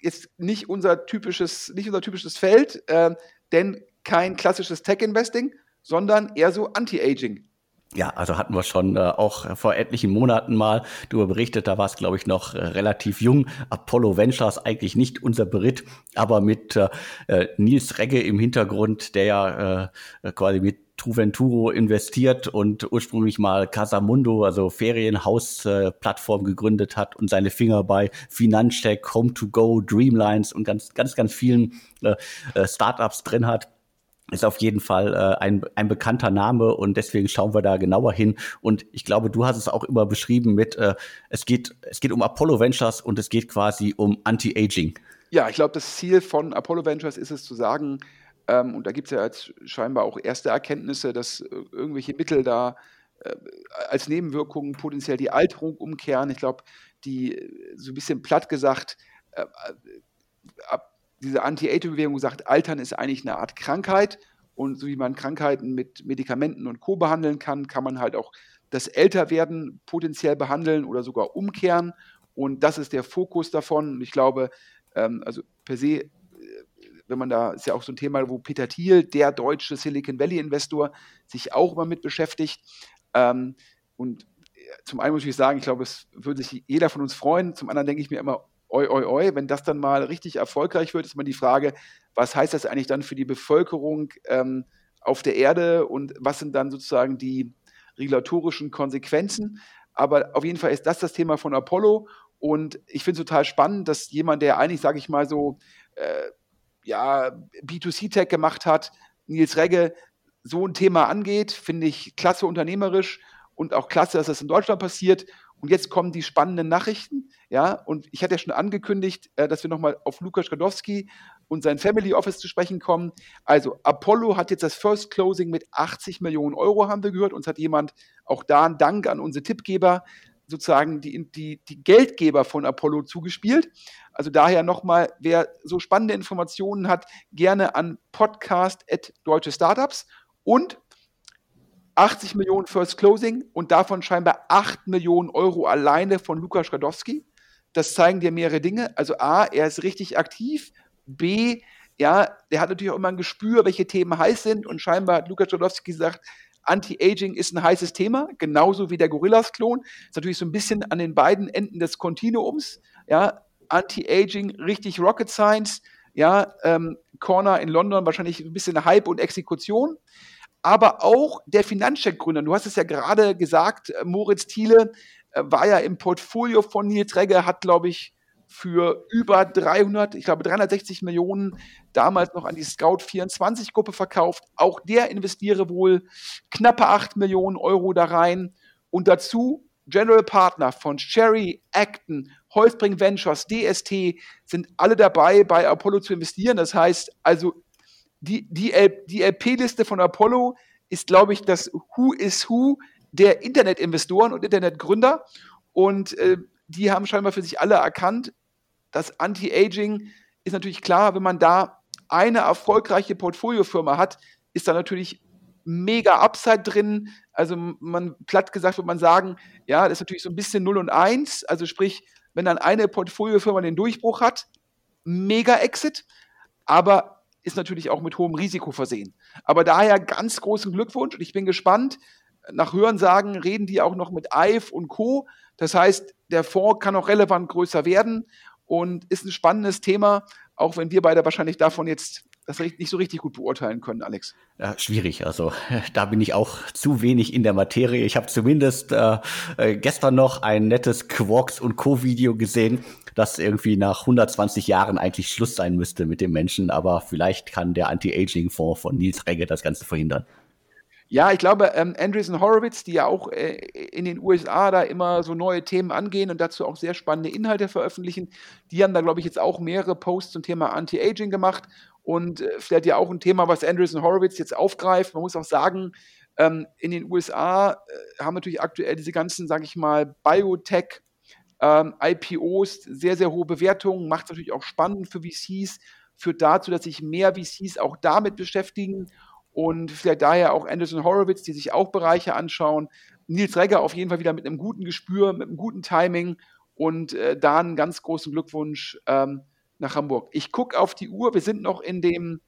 jetzt nicht unser typisches, nicht unser typisches Feld, äh, denn kein klassisches Tech-Investing, sondern eher so Anti-Aging. Ja, also hatten wir schon äh, auch vor etlichen Monaten mal darüber berichtet, da war es, glaube ich, noch äh, relativ jung. Apollo Ventures eigentlich nicht unser Beritt, aber mit äh, äh Nils Regge im Hintergrund, der ja äh, quasi mit Truventuro investiert und ursprünglich mal Casamundo, also Ferienhaus-Plattform gegründet hat und seine Finger bei Finanzcheck, Home2Go, Dreamlines und ganz, ganz, ganz vielen äh, äh, Startups drin hat ist auf jeden Fall äh, ein, ein bekannter Name und deswegen schauen wir da genauer hin. Und ich glaube, du hast es auch immer beschrieben mit, äh, es, geht, es geht um Apollo Ventures und es geht quasi um Anti-Aging. Ja, ich glaube, das Ziel von Apollo Ventures ist es zu sagen, ähm, und da gibt es ja jetzt scheinbar auch erste Erkenntnisse, dass äh, irgendwelche Mittel da äh, als Nebenwirkungen potenziell die Alterung umkehren. Ich glaube, die äh, so ein bisschen platt gesagt, äh diese Anti-Aging-Bewegung sagt, Altern ist eigentlich eine Art Krankheit. Und so wie man Krankheiten mit Medikamenten und Co. behandeln kann, kann man halt auch das Älterwerden potenziell behandeln oder sogar umkehren. Und das ist der Fokus davon. Und ich glaube, ähm, also per se wenn man da, ist ja auch so ein Thema, wo Peter Thiel, der deutsche Silicon Valley Investor, sich auch immer mit beschäftigt. Ähm, und äh, zum einen muss ich sagen, ich glaube, es würde sich jeder von uns freuen. Zum anderen denke ich mir immer, oi, oi, oi, wenn das dann mal richtig erfolgreich wird, ist immer die Frage, was heißt das eigentlich dann für die Bevölkerung ähm, auf der Erde und was sind dann sozusagen die regulatorischen Konsequenzen? Aber auf jeden Fall ist das das Thema von Apollo und ich finde es total spannend, dass jemand, der eigentlich, sage ich mal so, äh, ja, B2C-Tech gemacht hat, Nils Regge, so ein Thema angeht, finde ich klasse unternehmerisch und auch klasse, dass das in Deutschland passiert. Und jetzt kommen die spannenden Nachrichten. Ja, und ich hatte ja schon angekündigt, äh, dass wir nochmal auf Lukas Gadowski und sein Family Office zu sprechen kommen. Also, Apollo hat jetzt das First Closing mit 80 Millionen Euro, haben wir gehört. Uns hat jemand auch da einen Dank an unsere Tippgeber sozusagen die, die, die Geldgeber von Apollo zugespielt. Also daher nochmal, wer so spannende Informationen hat, gerne an podcast deutsche Startups und 80 Millionen First Closing und davon scheinbar 8 Millionen Euro alleine von Lukas Radowski. Das zeigen dir mehrere Dinge. Also A, er ist richtig aktiv. B, ja, der hat natürlich auch immer ein Gespür, welche Themen heiß sind und scheinbar hat Lukas Radowski gesagt, Anti-Aging ist ein heißes Thema, genauso wie der Gorillas-Klon. Ist natürlich so ein bisschen an den beiden Enden des Kontinuums. Ja, Anti-Aging, richtig Rocket Science. Ja, ähm, Corner in London wahrscheinlich ein bisschen Hype und Exekution. Aber auch der Finanzcheck-Gründer. Du hast es ja gerade gesagt, äh, Moritz Thiele äh, war ja im Portfolio von Nils Regge, hat, glaube ich, für über 300, ich glaube 360 Millionen damals noch an die Scout 24 Gruppe verkauft. Auch der investiere wohl knappe 8 Millionen Euro da rein. Und dazu General Partner von Cherry, Acton, Holzbring Ventures, DST sind alle dabei, bei Apollo zu investieren. Das heißt also, die, die, die LP-Liste von Apollo ist, glaube ich, das Who is Who der Internetinvestoren und Internetgründer. Und äh, die haben scheinbar für sich alle erkannt, dass Anti-Aging ist natürlich klar, wenn man da eine erfolgreiche Portfoliofirma hat, ist da natürlich mega Upside drin. Also man platt gesagt würde man sagen, ja, das ist natürlich so ein bisschen 0 und 1. Also sprich, wenn dann eine Portfoliofirma den Durchbruch hat, mega Exit, aber ist natürlich auch mit hohem Risiko versehen. Aber daher ganz großen Glückwunsch und ich bin gespannt. Nach Hörensagen reden die auch noch mit IVE und Co. Das heißt, der Fonds kann auch relevant größer werden und ist ein spannendes Thema, auch wenn wir beide wahrscheinlich davon jetzt das nicht so richtig gut beurteilen können, Alex. Ja, schwierig. Also da bin ich auch zu wenig in der Materie. Ich habe zumindest äh, äh, gestern noch ein nettes Quarks und Co. Video gesehen. dass irgendwie nach 120 Jahren eigentlich Schluss sein müsste mit dem Menschen, aber vielleicht kann der Anti-Aging-Fonds von Nils Regge das Ganze verhindern. Ja, ich glaube, ähm, Andreessen Horowitz, die ja auch äh, in den USA da immer so neue Themen angehen und dazu auch sehr spannende Inhalte veröffentlichen, die haben da, glaube ich, jetzt auch mehrere Posts zum Thema Anti-Aging gemacht. Und äh, vielleicht ja auch ein Thema, was Andreessen Horowitz jetzt aufgreift. Man muss auch sagen, ähm, in den USA äh, haben natürlich aktuell diese ganzen, sage ich mal, Biotech- ähm, IPOs, sehr, sehr hohe Bewertungen, macht es natürlich auch spannend für VCs, führt dazu, dass sich mehr VCs auch damit beschäftigen und vielleicht daher auch Anderson Horowitz, die sich auch Bereiche anschauen. Nils Regger auf jeden Fall wieder mit einem guten Gespür, mit einem guten Timing und äh, da einen ganz großen Glückwunsch ähm, nach Hamburg. Ich gucke auf die Uhr, wir sind noch in dem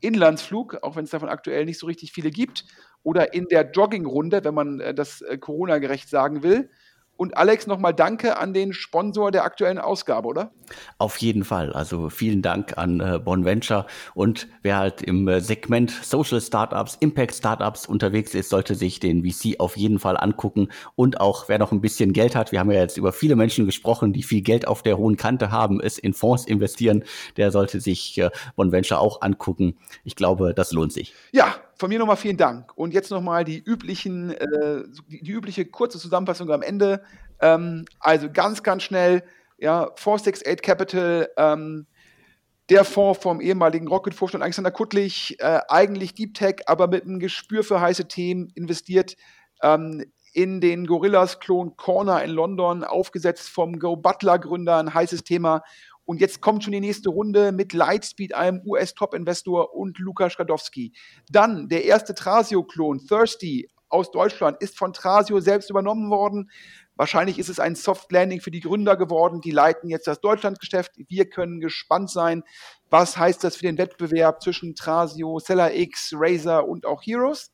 Inlandsflug, auch wenn es davon aktuell nicht so richtig viele gibt, oder in der Joggingrunde, wenn man äh, das äh, Corona-gerecht sagen will. Und Alex, nochmal danke an den Sponsor der aktuellen Ausgabe, oder? Auf jeden Fall. Also vielen Dank an äh, Bonventure. Und wer halt im äh, Segment Social Startups, Impact Startups unterwegs ist, sollte sich den VC auf jeden Fall angucken. Und auch wer noch ein bisschen Geld hat, wir haben ja jetzt über viele Menschen gesprochen, die viel Geld auf der hohen Kante haben, es in Fonds investieren, der sollte sich äh, Bonventure auch angucken. Ich glaube, das lohnt sich. Ja, von mir nochmal vielen Dank. Und jetzt nochmal die üblichen, äh, die, die, übliche kurze Zusammenfassung am Ende. Ähm, also ganz, ganz schnell, ja, 468 Capital, ähm, der Fonds vom ehemaligen Rocket-Vorstand Alexander Kuttlich, äh, eigentlich Deep Tech, aber mit einem Gespür für heiße Themen investiert ähm, in den Gorillas-Klon Corner in London, aufgesetzt vom Go Butler-Gründer, ein heißes Thema und jetzt kommt schon die nächste Runde mit Lightspeed, einem US-Top-Investor und Lukas Skadowski. Dann der erste Trasio-Klon, Thirsty aus Deutschland, ist von Trasio selbst übernommen worden. Wahrscheinlich ist es ein Soft Landing für die Gründer geworden. Die leiten jetzt das Deutschlandgeschäft. Wir können gespannt sein. Was heißt das für den Wettbewerb zwischen Trasio, Seller X, Razer und auch Heroes?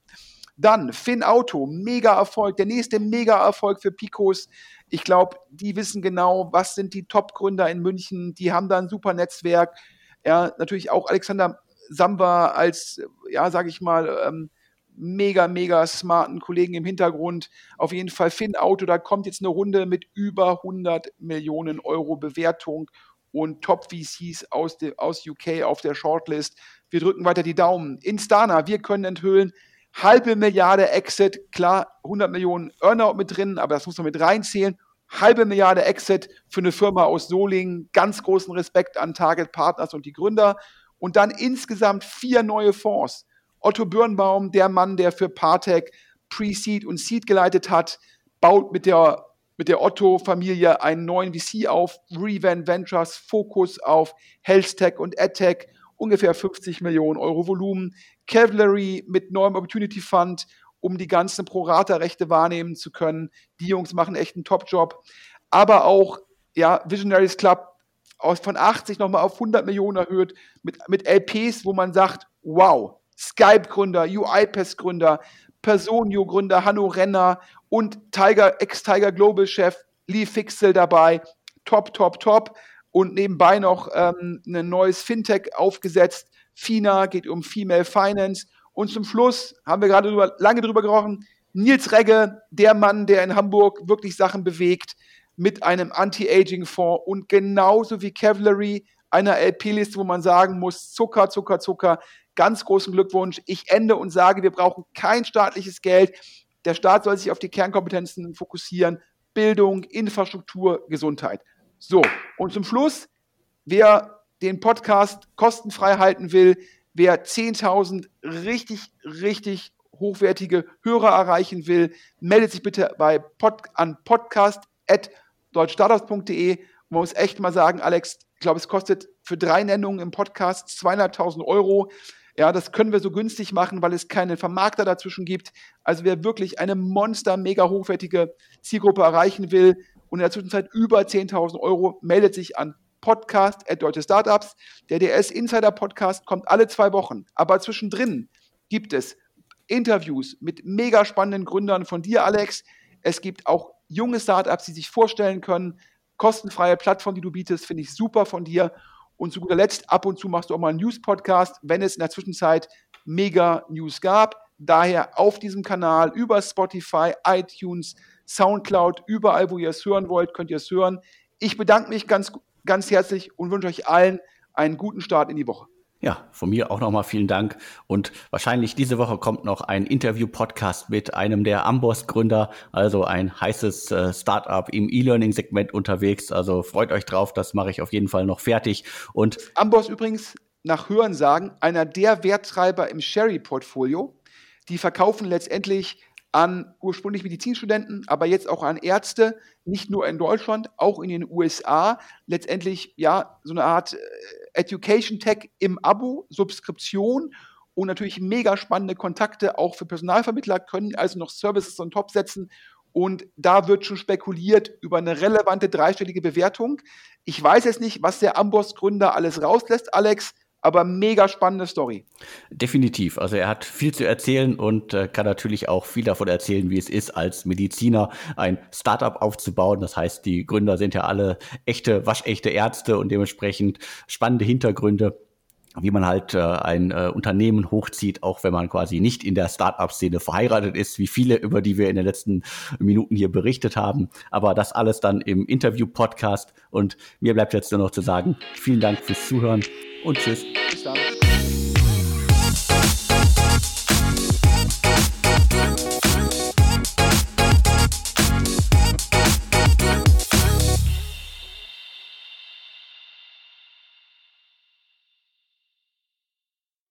Dann Finn Auto, mega Erfolg, der nächste mega Erfolg für Picos. Ich glaube, die wissen genau, was sind die Top-Gründer in München. Die haben da ein super Netzwerk. Ja, natürlich auch Alexander Samba als, ja, sage ich mal, ähm, mega, mega smarten Kollegen im Hintergrund. Auf jeden Fall Finn Auto, da kommt jetzt eine Runde mit über 100 Millionen Euro Bewertung und Top-VCs aus, aus UK auf der Shortlist. Wir drücken weiter die Daumen. Instana, wir können enthüllen, halbe Milliarde Exit, klar, 100 Millionen Earnout mit drin, aber das muss man mit reinzählen. Halbe Milliarde Exit für eine Firma aus Solingen. Ganz großen Respekt an Target Partners und die Gründer. Und dann insgesamt vier neue Fonds. Otto Birnbaum, der Mann, der für Partec Pre-Seed und Seed geleitet hat, baut mit der, mit der Otto-Familie einen neuen VC auf. Revan Ventures, Fokus auf Health Tech und EdTech ungefähr 50 Millionen Euro Volumen. Cavalry mit neuem Opportunity Fund, um die ganzen Pro-Rata-Rechte wahrnehmen zu können. Die Jungs machen echt einen Top-Job. Aber auch ja, Visionaries Club aus, von 80 nochmal auf 100 Millionen erhöht mit, mit LPs, wo man sagt, wow, Skype-Gründer, UiPath-Gründer, Personio-Gründer Hanno Renner und Tiger, Ex-Tiger Global-Chef Lee Fixel dabei. Top, top, top und nebenbei noch ähm, ein neues Fintech aufgesetzt. FINA geht um Female Finance. Und zum Schluss haben wir gerade drüber, lange drüber gesprochen. Nils Regge, der Mann, der in Hamburg wirklich Sachen bewegt, mit einem Anti-Aging-Fonds und genauso wie Cavalry einer LP-Liste, wo man sagen muss, Zucker, Zucker, Zucker. Ganz großen Glückwunsch. Ich ende und sage, wir brauchen kein staatliches Geld. Der Staat soll sich auf die Kernkompetenzen fokussieren. Bildung, Infrastruktur, Gesundheit. So, und zum Schluss, wer den Podcast kostenfrei halten will, wer 10.000 richtig, richtig hochwertige Hörer erreichen will, meldet sich bitte bei Pod, an podcast.deutschstartups.de. Man muss echt mal sagen, Alex, ich glaube, es kostet für drei Nennungen im Podcast 200.000 Euro. Ja, das können wir so günstig machen, weil es keinen Vermarkter dazwischen gibt. Also wer wirklich eine monster, mega hochwertige Zielgruppe erreichen will, und in der Zwischenzeit über 10.000 Euro, meldet sich an Podcast at Deutsche Startups. Der DS Insider Podcast kommt alle zwei Wochen, aber zwischendrin gibt es Interviews mit mega spannenden Gründern von dir, Alex. Es gibt auch junge Startups, die sich vorstellen können. Kostenfreie Plattform, die du bietest, finde ich super von dir. Und zu guter Letzt, ab und zu machst du auch mal einen News-Podcast, wenn es in der Zwischenzeit mega News gab. Daher auf diesem Kanal über Spotify, iTunes, Soundcloud, überall, wo ihr es hören wollt, könnt ihr es hören. Ich bedanke mich ganz ganz herzlich und wünsche euch allen einen guten Start in die Woche. Ja, von mir auch nochmal vielen Dank. Und wahrscheinlich diese Woche kommt noch ein Interview-Podcast mit einem der Amboss-Gründer, also ein heißes äh, Startup im E-Learning-Segment unterwegs. Also freut euch drauf, das mache ich auf jeden Fall noch fertig. Und Amboss übrigens nach Hörensagen einer der Werttreiber im Sherry-Portfolio. Die verkaufen letztendlich an ursprünglich Medizinstudenten, aber jetzt auch an Ärzte, nicht nur in Deutschland, auch in den USA. Letztendlich ja so eine Art äh, Education Tech im Abo, Subskription und natürlich mega spannende Kontakte auch für Personalvermittler, können also noch Services on top setzen. Und da wird schon spekuliert über eine relevante dreistellige Bewertung. Ich weiß jetzt nicht, was der Amboss-Gründer alles rauslässt, Alex aber mega spannende Story. Definitiv. Also er hat viel zu erzählen und äh, kann natürlich auch viel davon erzählen, wie es ist, als Mediziner ein Startup aufzubauen. Das heißt, die Gründer sind ja alle echte, waschechte Ärzte und dementsprechend spannende Hintergründe wie man halt äh, ein äh, Unternehmen hochzieht, auch wenn man quasi nicht in der Startup-Szene verheiratet ist, wie viele, über die wir in den letzten Minuten hier berichtet haben. Aber das alles dann im Interview-Podcast. Und mir bleibt jetzt nur noch zu sagen, vielen Dank fürs Zuhören und tschüss. Bis dann.